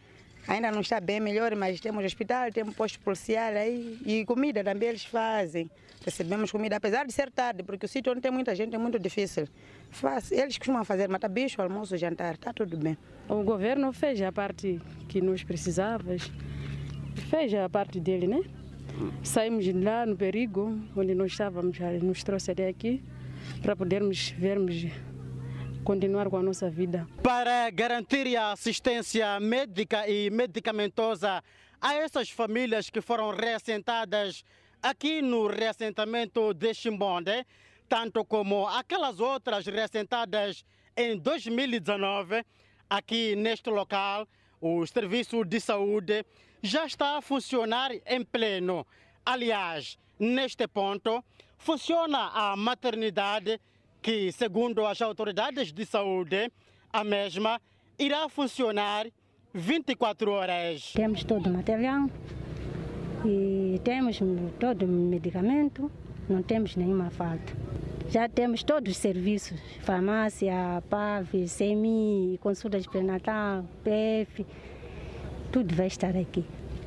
Ainda não está bem melhor, mas temos hospital, temos posto policial aí e comida também eles fazem. Recebemos comida, apesar de ser tarde, porque o sítio onde tem muita gente é muito difícil. Faz, eles costumam fazer mata bicho, almoço, jantar, está tudo bem. O governo fez a parte que nós precisávamos, fez a parte dele, né? Saímos lá no perigo, onde nós estávamos, nos trouxe até aqui, para podermos vermos continuar com a nossa vida. Para garantir a assistência médica e medicamentosa a essas famílias que foram reassentadas aqui no reassentamento de Chimbonde, tanto como aquelas outras reassentadas em 2019, aqui neste local, o serviço de saúde já está a funcionar em pleno. Aliás, neste ponto, funciona a maternidade que, segundo as autoridades de saúde, a mesma irá funcionar 24 horas. Temos todo o material e temos todo o medicamento, não temos nenhuma falta. Já temos todos os serviços, farmácia, PAV, SEMI, consulta de pré-natal, PF, tudo vai estar aqui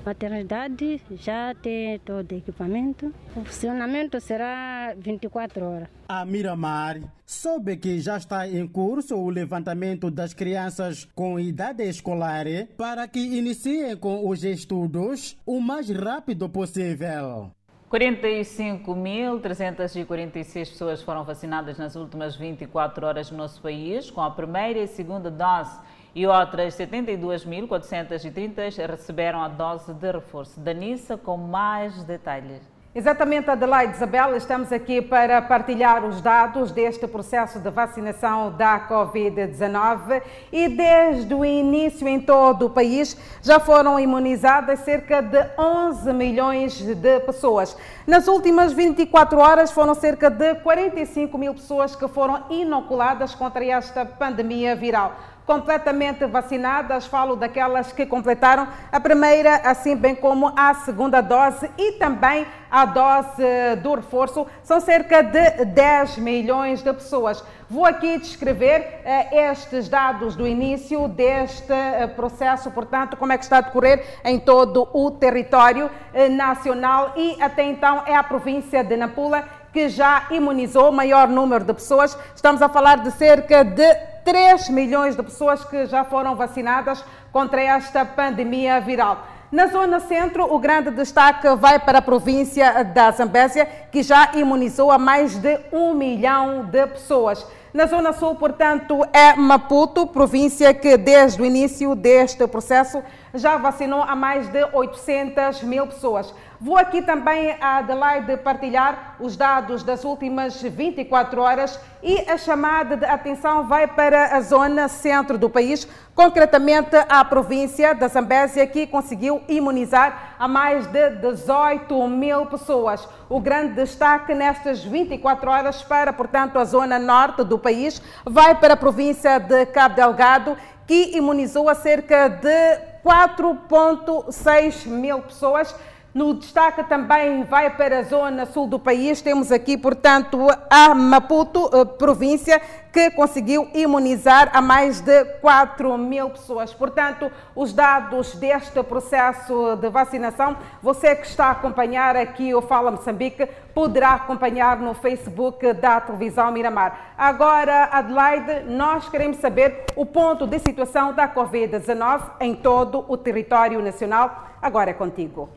maternidade já tem todo o equipamento. O funcionamento será 24 horas. A Miramar soube que já está em curso o levantamento das crianças com idade escolar para que iniciem com os estudos o mais rápido possível. 45.346 pessoas foram vacinadas nas últimas 24 horas no nosso país com a primeira e segunda dose e outras 72.430 receberam a dose de reforço. Danissa com mais detalhes. Exatamente, Adelaide Isabel, estamos aqui para partilhar os dados deste processo de vacinação da Covid-19 e desde o início em todo o país já foram imunizadas cerca de 11 milhões de pessoas. Nas últimas 24 horas foram cerca de 45 mil pessoas que foram inoculadas contra esta pandemia viral completamente vacinadas, falo daquelas que completaram a primeira, assim bem como a segunda dose e também a dose do reforço. São cerca de 10 milhões de pessoas. Vou aqui descrever eh, estes dados do início deste eh, processo, portanto, como é que está a decorrer em todo o território eh, nacional e até então é a província de Nampula que já imunizou o maior número de pessoas. Estamos a falar de cerca de 3 milhões de pessoas que já foram vacinadas contra esta pandemia viral. Na zona centro, o grande destaque vai para a província da Zambésia, que já imunizou a mais de um milhão de pessoas. Na Zona Sul, portanto, é Maputo, província que desde o início deste processo já vacinou a mais de 800 mil pessoas. Vou aqui também a Adelaide partilhar os dados das últimas 24 horas e a chamada de atenção vai para a zona centro do país, concretamente a província da Zambésia, que conseguiu imunizar a mais de 18 mil pessoas. O grande destaque nestas 24 horas para, portanto, a zona norte do país vai para a província de Cabo Delgado, que imunizou a cerca de 4,6 mil pessoas no destaque também vai para a zona sul do país. Temos aqui, portanto, a Maputo, eh, província, que conseguiu imunizar a mais de 4 mil pessoas. Portanto, os dados deste processo de vacinação, você que está a acompanhar aqui o Fala Moçambique, poderá acompanhar no Facebook da televisão Miramar. Agora, Adelaide, nós queremos saber o ponto de situação da Covid-19 em todo o território nacional. Agora é contigo.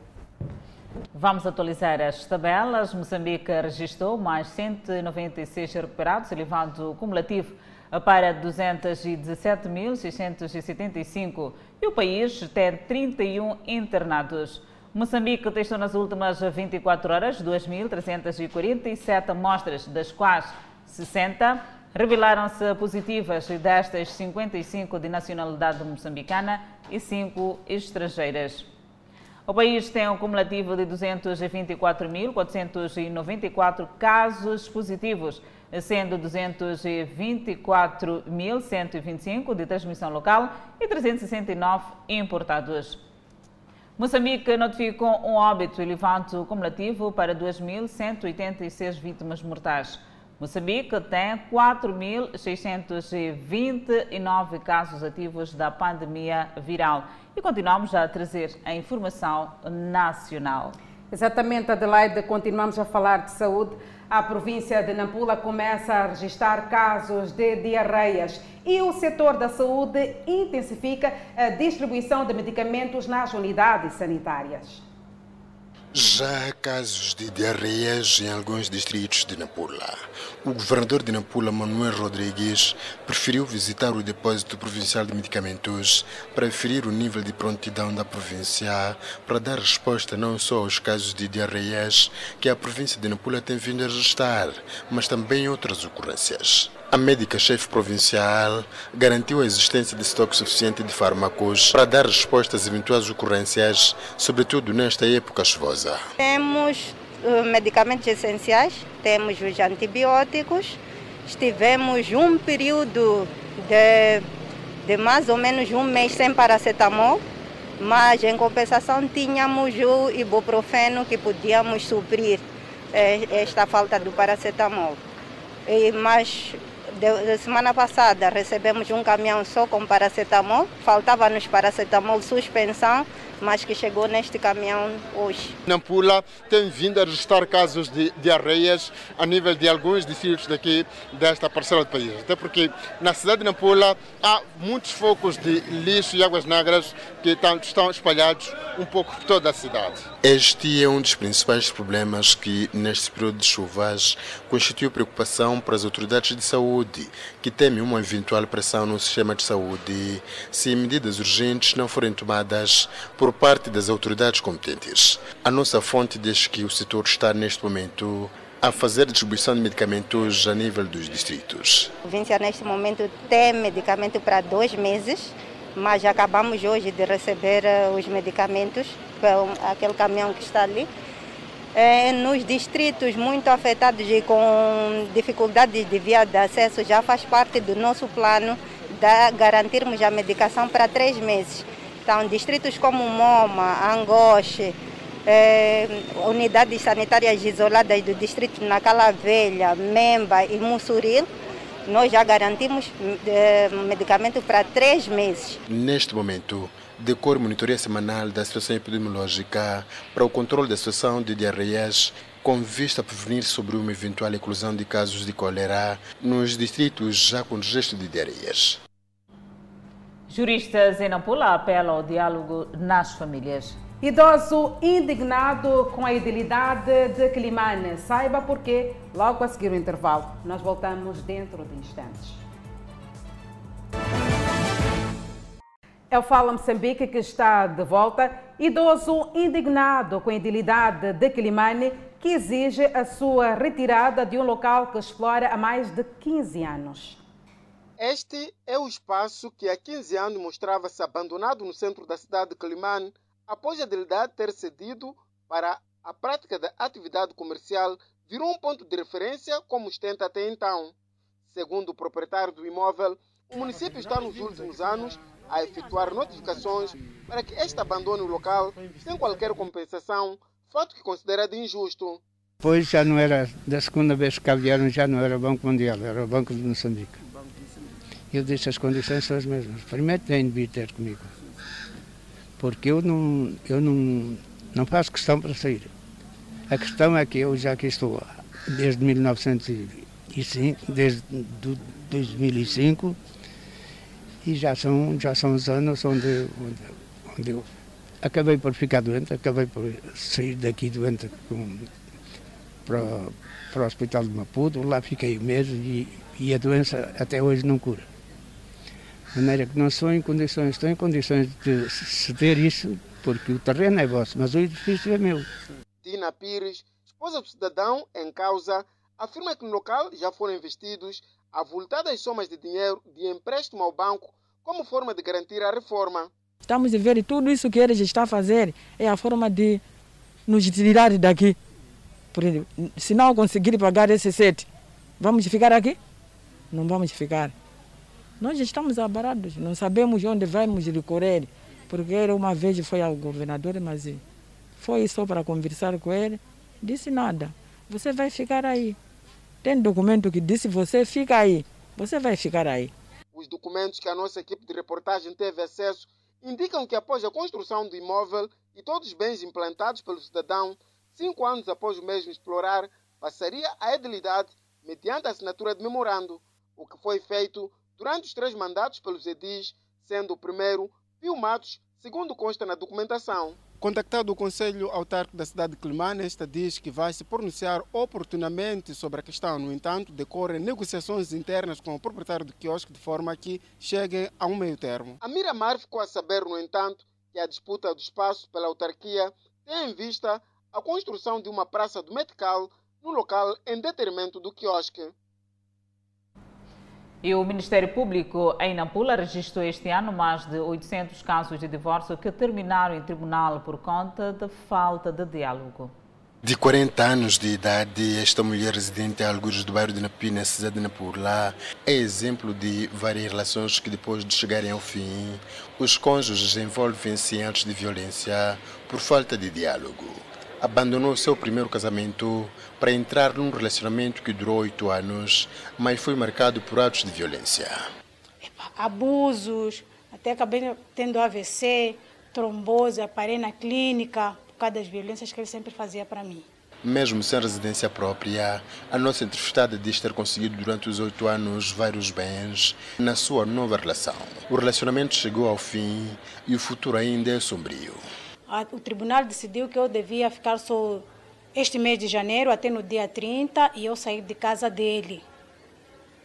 Vamos atualizar as tabelas. Moçambique registrou mais 196 recuperados, elevando o cumulativo para 217.675 e o país tem 31 internados. Moçambique testou nas últimas 24 horas 2.347 amostras, das quais 60 revelaram-se positivas destas 55 de nacionalidade moçambicana e 5 estrangeiras. O país tem um cumulativo de 224.494 casos positivos, sendo 224.125 de transmissão local e 369 importados. Moçambique notificou um óbito, elevando o cumulativo para 2.186 vítimas mortais. Moçambique tem 4.629 casos ativos da pandemia viral e continuamos a trazer a informação nacional. Exatamente, Adelaide, continuamos a falar de saúde. A província de Nampula começa a registrar casos de diarreias e o setor da saúde intensifica a distribuição de medicamentos nas unidades sanitárias. Já há casos de diarreias em alguns distritos de Nampula. O governador de Nampula, Manuel Rodrigues, preferiu visitar o depósito provincial de medicamentos para aferir o nível de prontidão da província para dar resposta não só aos casos de diarreias que a província de Nampula tem vindo a registrar, mas também outras ocorrências. A médica-chefe provincial garantiu a existência de estoque suficiente de fármacos para dar resposta às eventuais ocorrências, sobretudo nesta época chuvosa. Temos uh, medicamentos essenciais, temos os antibióticos, estivemos um período de, de mais ou menos um mês sem paracetamol, mas em compensação tínhamos o ibuprofeno que podíamos suprir eh, esta falta do paracetamol. E, mas de, semana passada recebemos um caminhão só com paracetamol, faltava-nos paracetamol suspensão, mas que chegou neste caminhão hoje. Nampula tem vindo a registrar casos de diarreias a nível de alguns distritos daqui desta parcela do país. Até porque na cidade de Nampula há muitos focos de lixo e águas negras que estão espalhados um pouco por toda a cidade. Este é um dos principais problemas que, neste período de chuvas, constitui preocupação para as autoridades de saúde, que temem uma eventual pressão no sistema de saúde se medidas urgentes não forem tomadas por parte das autoridades competentes. A nossa fonte diz que o setor está, neste momento, a fazer distribuição de medicamentos a nível dos distritos. A província, neste momento, tem medicamento para dois meses mas acabamos hoje de receber uh, os medicamentos, aquele caminhão que está ali. É, nos distritos muito afetados e com dificuldades de via de acesso, já faz parte do nosso plano de garantirmos a medicação para três meses. Então, distritos como Moma, Angoche, é, unidades sanitárias isoladas do distrito Nacala Velha, Memba e Mussuril, nós já garantimos eh, medicamento para três meses. Neste momento, decorre monitoria semanal da situação epidemiológica para o controle da situação de diarreias com vista a prevenir sobre uma eventual eclosão de casos de cólera nos distritos já com registro de diarreias. Juristas em Nampula apelam ao diálogo nas famílias. Idoso indignado com a idilidade de Climane. Saiba porquê logo a seguir o intervalo. Nós voltamos dentro de instantes. É o Fala Moçambique que está de volta. Idoso indignado com a idilidade de Climane que exige a sua retirada de um local que explora há mais de 15 anos. Este é o espaço que há 15 anos mostrava-se abandonado no centro da cidade de Climane após a idilidade ter cedido para a prática da atividade comercial, virou um ponto de referência como ostenta até então. Segundo o proprietário do imóvel, o município está nos últimos anos a efetuar notificações para que este abandone o local sem qualquer compensação, fato que considera de injusto. Pois já não era, da segunda vez que cá vieram, já não era Banco Mundial, era o Banco de Moçambique. Eu disse as condições são as mesmas. Primeiro tem de vir ter comigo porque eu não, eu não, não faço questão para sair. A questão é que eu já aqui estou desde 1905, desde 2005, e já são, já são os anos onde, onde, onde eu acabei por ficar doente, acabei por sair daqui doente com, para, para o hospital de Maputo, lá fiquei um mês e, e a doença até hoje não cura. De maneira que não estou em condições, estou em condições de ceder isso, porque o terreno é vosso, mas o edifício é meu. Tina Pires, esposa do cidadão em causa, afirma que no local já foram investidos avultadas somas de dinheiro de empréstimo ao banco como forma de garantir a reforma. Estamos a ver tudo isso que eles estão a fazer é a forma de nos tirar daqui. se não conseguir pagar esse sete, vamos ficar aqui? Não vamos ficar. Nós estamos abarados, não sabemos onde vamos recorrer, porque ele uma vez foi ao governador, mas foi só para conversar com ele, disse nada. Você vai ficar aí. Tem documento que disse você fica aí. Você vai ficar aí. Os documentos que a nossa equipe de reportagem teve acesso indicam que após a construção do imóvel e todos os bens implantados pelo cidadão, cinco anos após o mesmo explorar, passaria a edilidade mediante a assinatura de memorando, o que foi feito durante os três mandatos pelos edis, sendo o primeiro Pio Matos, segundo consta na documentação. Contactado o Conselho Autárquico da cidade de Climane, esta diz que vai se pronunciar oportunamente sobre a questão. No entanto, decorrem negociações internas com o proprietário do quiosque de forma que cheguem a um meio termo. A Miramar ficou a saber, no entanto, que a disputa do espaço pela autarquia tem em vista a construção de uma praça do Metical no local em detrimento do quiosque. E o Ministério Público em Nampula registrou este ano mais de 800 casos de divórcio que terminaram em tribunal por conta da falta de diálogo. De 40 anos de idade, esta mulher residente a algures do bairro de Napina, cidade de Nampula, é exemplo de várias relações que depois de chegarem ao fim, os cônjuges envolvem-se em atos de violência por falta de diálogo abandonou seu primeiro casamento para entrar num relacionamento que durou oito anos, mas foi marcado por atos de violência. Abusos, até acabei tendo AVC, trombose, parei na clínica por causa das violências que ele sempre fazia para mim. Mesmo sem residência própria, a nossa entrevistada diz ter conseguido durante os oito anos vários bens na sua nova relação. O relacionamento chegou ao fim e o futuro ainda é sombrio o tribunal decidiu que eu devia ficar só este mês de janeiro até no dia 30 e eu sair de casa dele,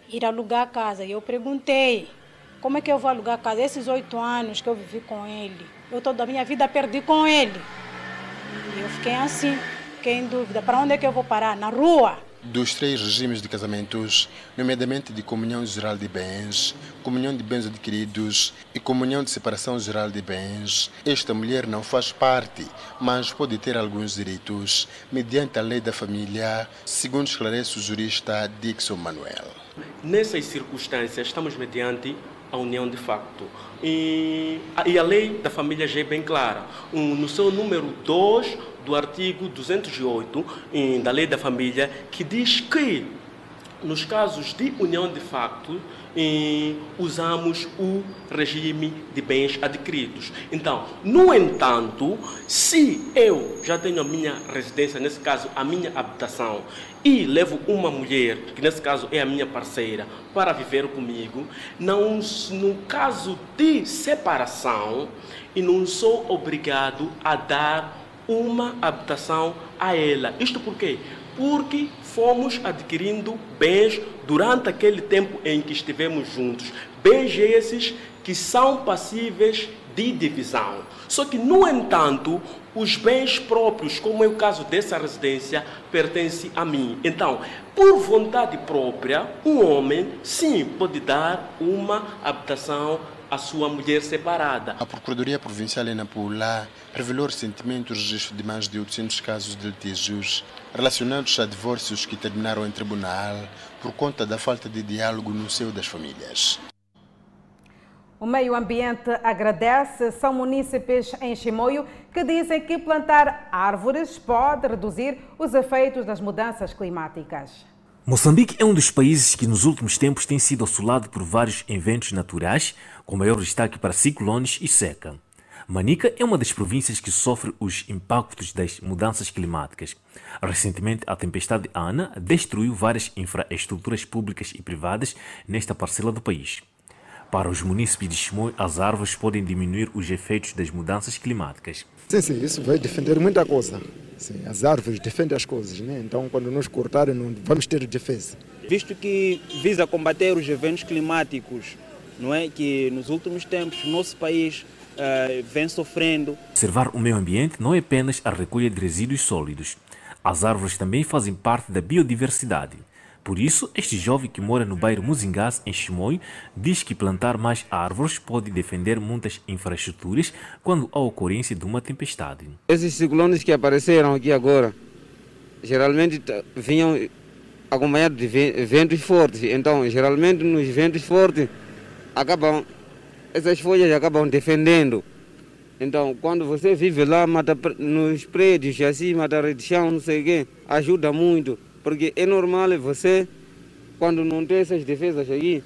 ir alugar a casa. E eu perguntei, como é que eu vou alugar a casa? Esses oito anos que eu vivi com ele, eu toda a minha vida perdi com ele. E eu fiquei assim, fiquei em dúvida, para onde é que eu vou parar? Na rua? Dos três regimes de casamentos, nomeadamente de comunhão geral de bens, comunhão de bens adquiridos e comunhão de separação geral de bens, esta mulher não faz parte, mas pode ter alguns direitos mediante a lei da família, segundo esclarece o jurista Dixon Manuel. Nessas circunstâncias, estamos mediante a união de facto. E, a lei da família já é bem clara. No seu número 2 do artigo 208 da Lei da Família, que diz que nos casos de união de facto, usamos o regime de bens adquiridos. Então, no entanto, se eu já tenho a minha residência, nesse caso a minha habitação, e levo uma mulher, que nesse caso é a minha parceira, para viver comigo, não, no caso de separação, e não sou obrigado a dar uma habitação a ela. Isto por quê? Porque fomos adquirindo bens durante aquele tempo em que estivemos juntos. Bens esses que são passíveis de divisão. Só que, no entanto, os bens próprios, como é o caso dessa residência, pertencem a mim. Então, por vontade própria, um homem, sim, pode dar uma habitação à sua mulher separada. A Procuradoria Provincial em Nampula revelou recentemente o registro de mais de 800 casos de litígios relacionados a divórcios que terminaram em tribunal por conta da falta de diálogo no seio das famílias. O meio ambiente agradece. São munícipes em Chimoio que dizem que plantar árvores pode reduzir os efeitos das mudanças climáticas. Moçambique é um dos países que nos últimos tempos tem sido assolado por vários eventos naturais, com maior destaque para ciclones e seca. Manica é uma das províncias que sofre os impactos das mudanças climáticas. Recentemente, a tempestade Ana destruiu várias infraestruturas públicas e privadas nesta parcela do país. Para os munícipes de Chimoio, as árvores podem diminuir os efeitos das mudanças climáticas. Sim, sim, isso vai defender muita coisa. Sim, as árvores defendem as coisas, né? então quando nos cortarem não vamos ter defesa. Visto que visa combater os eventos climáticos, não é que nos últimos tempos o nosso país uh, vem sofrendo. Observar o meio ambiente não é apenas a recolha de resíduos sólidos. As árvores também fazem parte da biodiversidade. Por isso, este jovem que mora no bairro Muzingás, em Chimoio, diz que plantar mais árvores pode defender muitas infraestruturas quando há ocorrência de uma tempestade. Esses ciclones que apareceram aqui agora, geralmente vinham acompanhados de ventos fortes. Então, geralmente nos ventos fortes, acabam, essas folhas acabam defendendo. Então, quando você vive lá, mata nos prédios, assim, mata chão, não sei o quê, ajuda muito. Porque é normal você, quando não tem essas defesas aqui,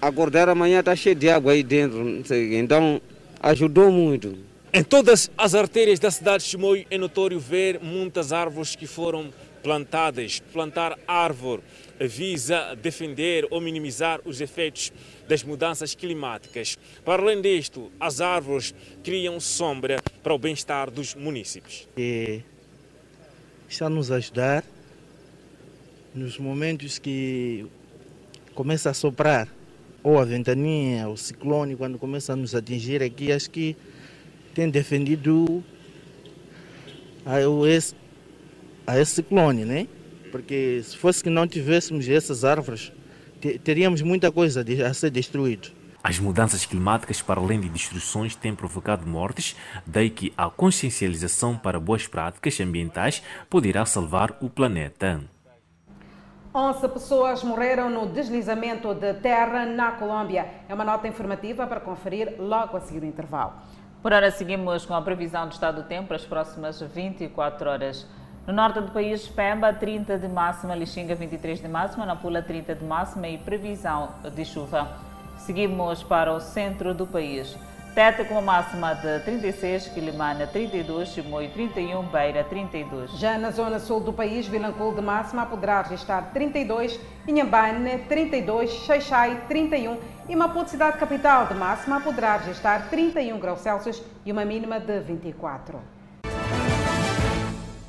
acordar amanhã está cheio de água aí dentro. Então, ajudou muito. Em todas as artérias da cidade de Chimoio é notório ver muitas árvores que foram plantadas. Plantar árvore visa defender ou minimizar os efeitos das mudanças climáticas. Para além disto, as árvores criam sombra para o bem-estar dos municípios. E está a nos ajudar nos momentos que começa a soprar, ou a ventaninha, o ciclone, quando começa a nos atingir aqui, acho que tem defendido a esse, a esse ciclone, né? Porque se fosse que não tivéssemos essas árvores, teríamos muita coisa a ser destruído. As mudanças climáticas, para além de destruições, têm provocado mortes, daí que a consciencialização para boas práticas ambientais poderá salvar o planeta. 11 pessoas morreram no deslizamento de terra na Colômbia. É uma nota informativa para conferir logo a seguir o intervalo. Por hora, seguimos com a previsão do estado do tempo para as próximas 24 horas. No norte do país, Pemba, 30 de máxima, Lixinga, 23 de máxima, Nampula, 30 de máxima e previsão de chuva. Seguimos para o centro do país. Tete com máxima de 36, Quilimana 32, Chimoio 31, Beira 32. Já na zona sul do país, Vilanculo de máxima poderá registrar 32, Inhambane 32, Xaixai 31 e Maputo cidade capital de máxima poderá registrar 31 graus Celsius e uma mínima de 24.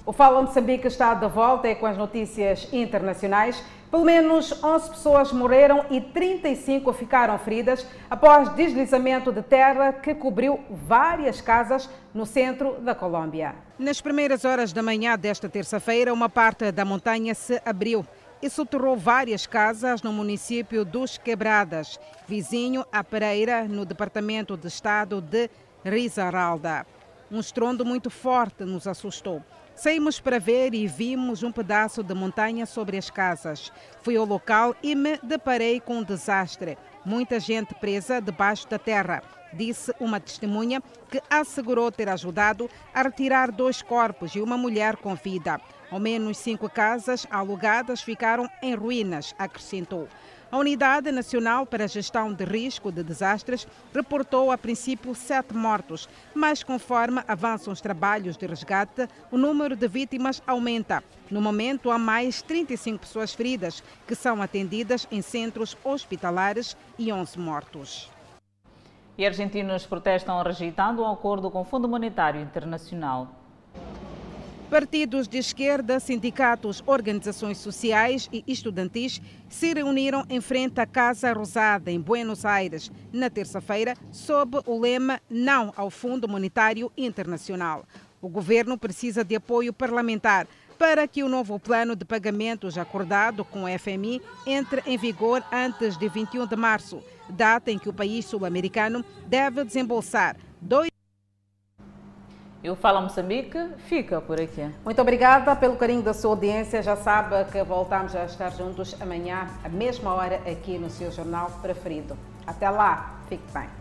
O Fala Moçambique está de volta é com as notícias internacionais. Pelo menos 11 pessoas morreram e 35 ficaram feridas após deslizamento de terra que cobriu várias casas no centro da Colômbia. Nas primeiras horas da manhã desta terça-feira, uma parte da montanha se abriu e soterrou várias casas no município dos Quebradas, vizinho à Pereira, no departamento de estado de Risaralda. Um estrondo muito forte nos assustou. Saímos para ver e vimos um pedaço de montanha sobre as casas. Fui ao local e me deparei com um desastre. Muita gente presa debaixo da terra, disse uma testemunha que assegurou ter ajudado a retirar dois corpos e uma mulher com vida. Ao menos cinco casas alugadas ficaram em ruínas, acrescentou. A Unidade Nacional para a Gestão de Risco de Desastres reportou a princípio sete mortos, mas conforme avançam os trabalhos de resgate, o número de vítimas aumenta. No momento, há mais 35 pessoas feridas, que são atendidas em centros hospitalares e 11 mortos. E argentinos protestam rejeitando um acordo com o Fundo Monetário Internacional. Partidos de esquerda, sindicatos, organizações sociais e estudantis se reuniram em frente à Casa Rosada, em Buenos Aires, na terça-feira, sob o lema Não ao Fundo Monetário Internacional. O governo precisa de apoio parlamentar para que o novo plano de pagamentos acordado com o FMI entre em vigor antes de 21 de março, data em que o país sul-americano deve desembolsar 2 eu Fala Moçambique fica por aqui. Muito obrigada pelo carinho da sua audiência. Já sabe que voltamos a estar juntos amanhã, à mesma hora, aqui no seu jornal preferido. Até lá, fique bem.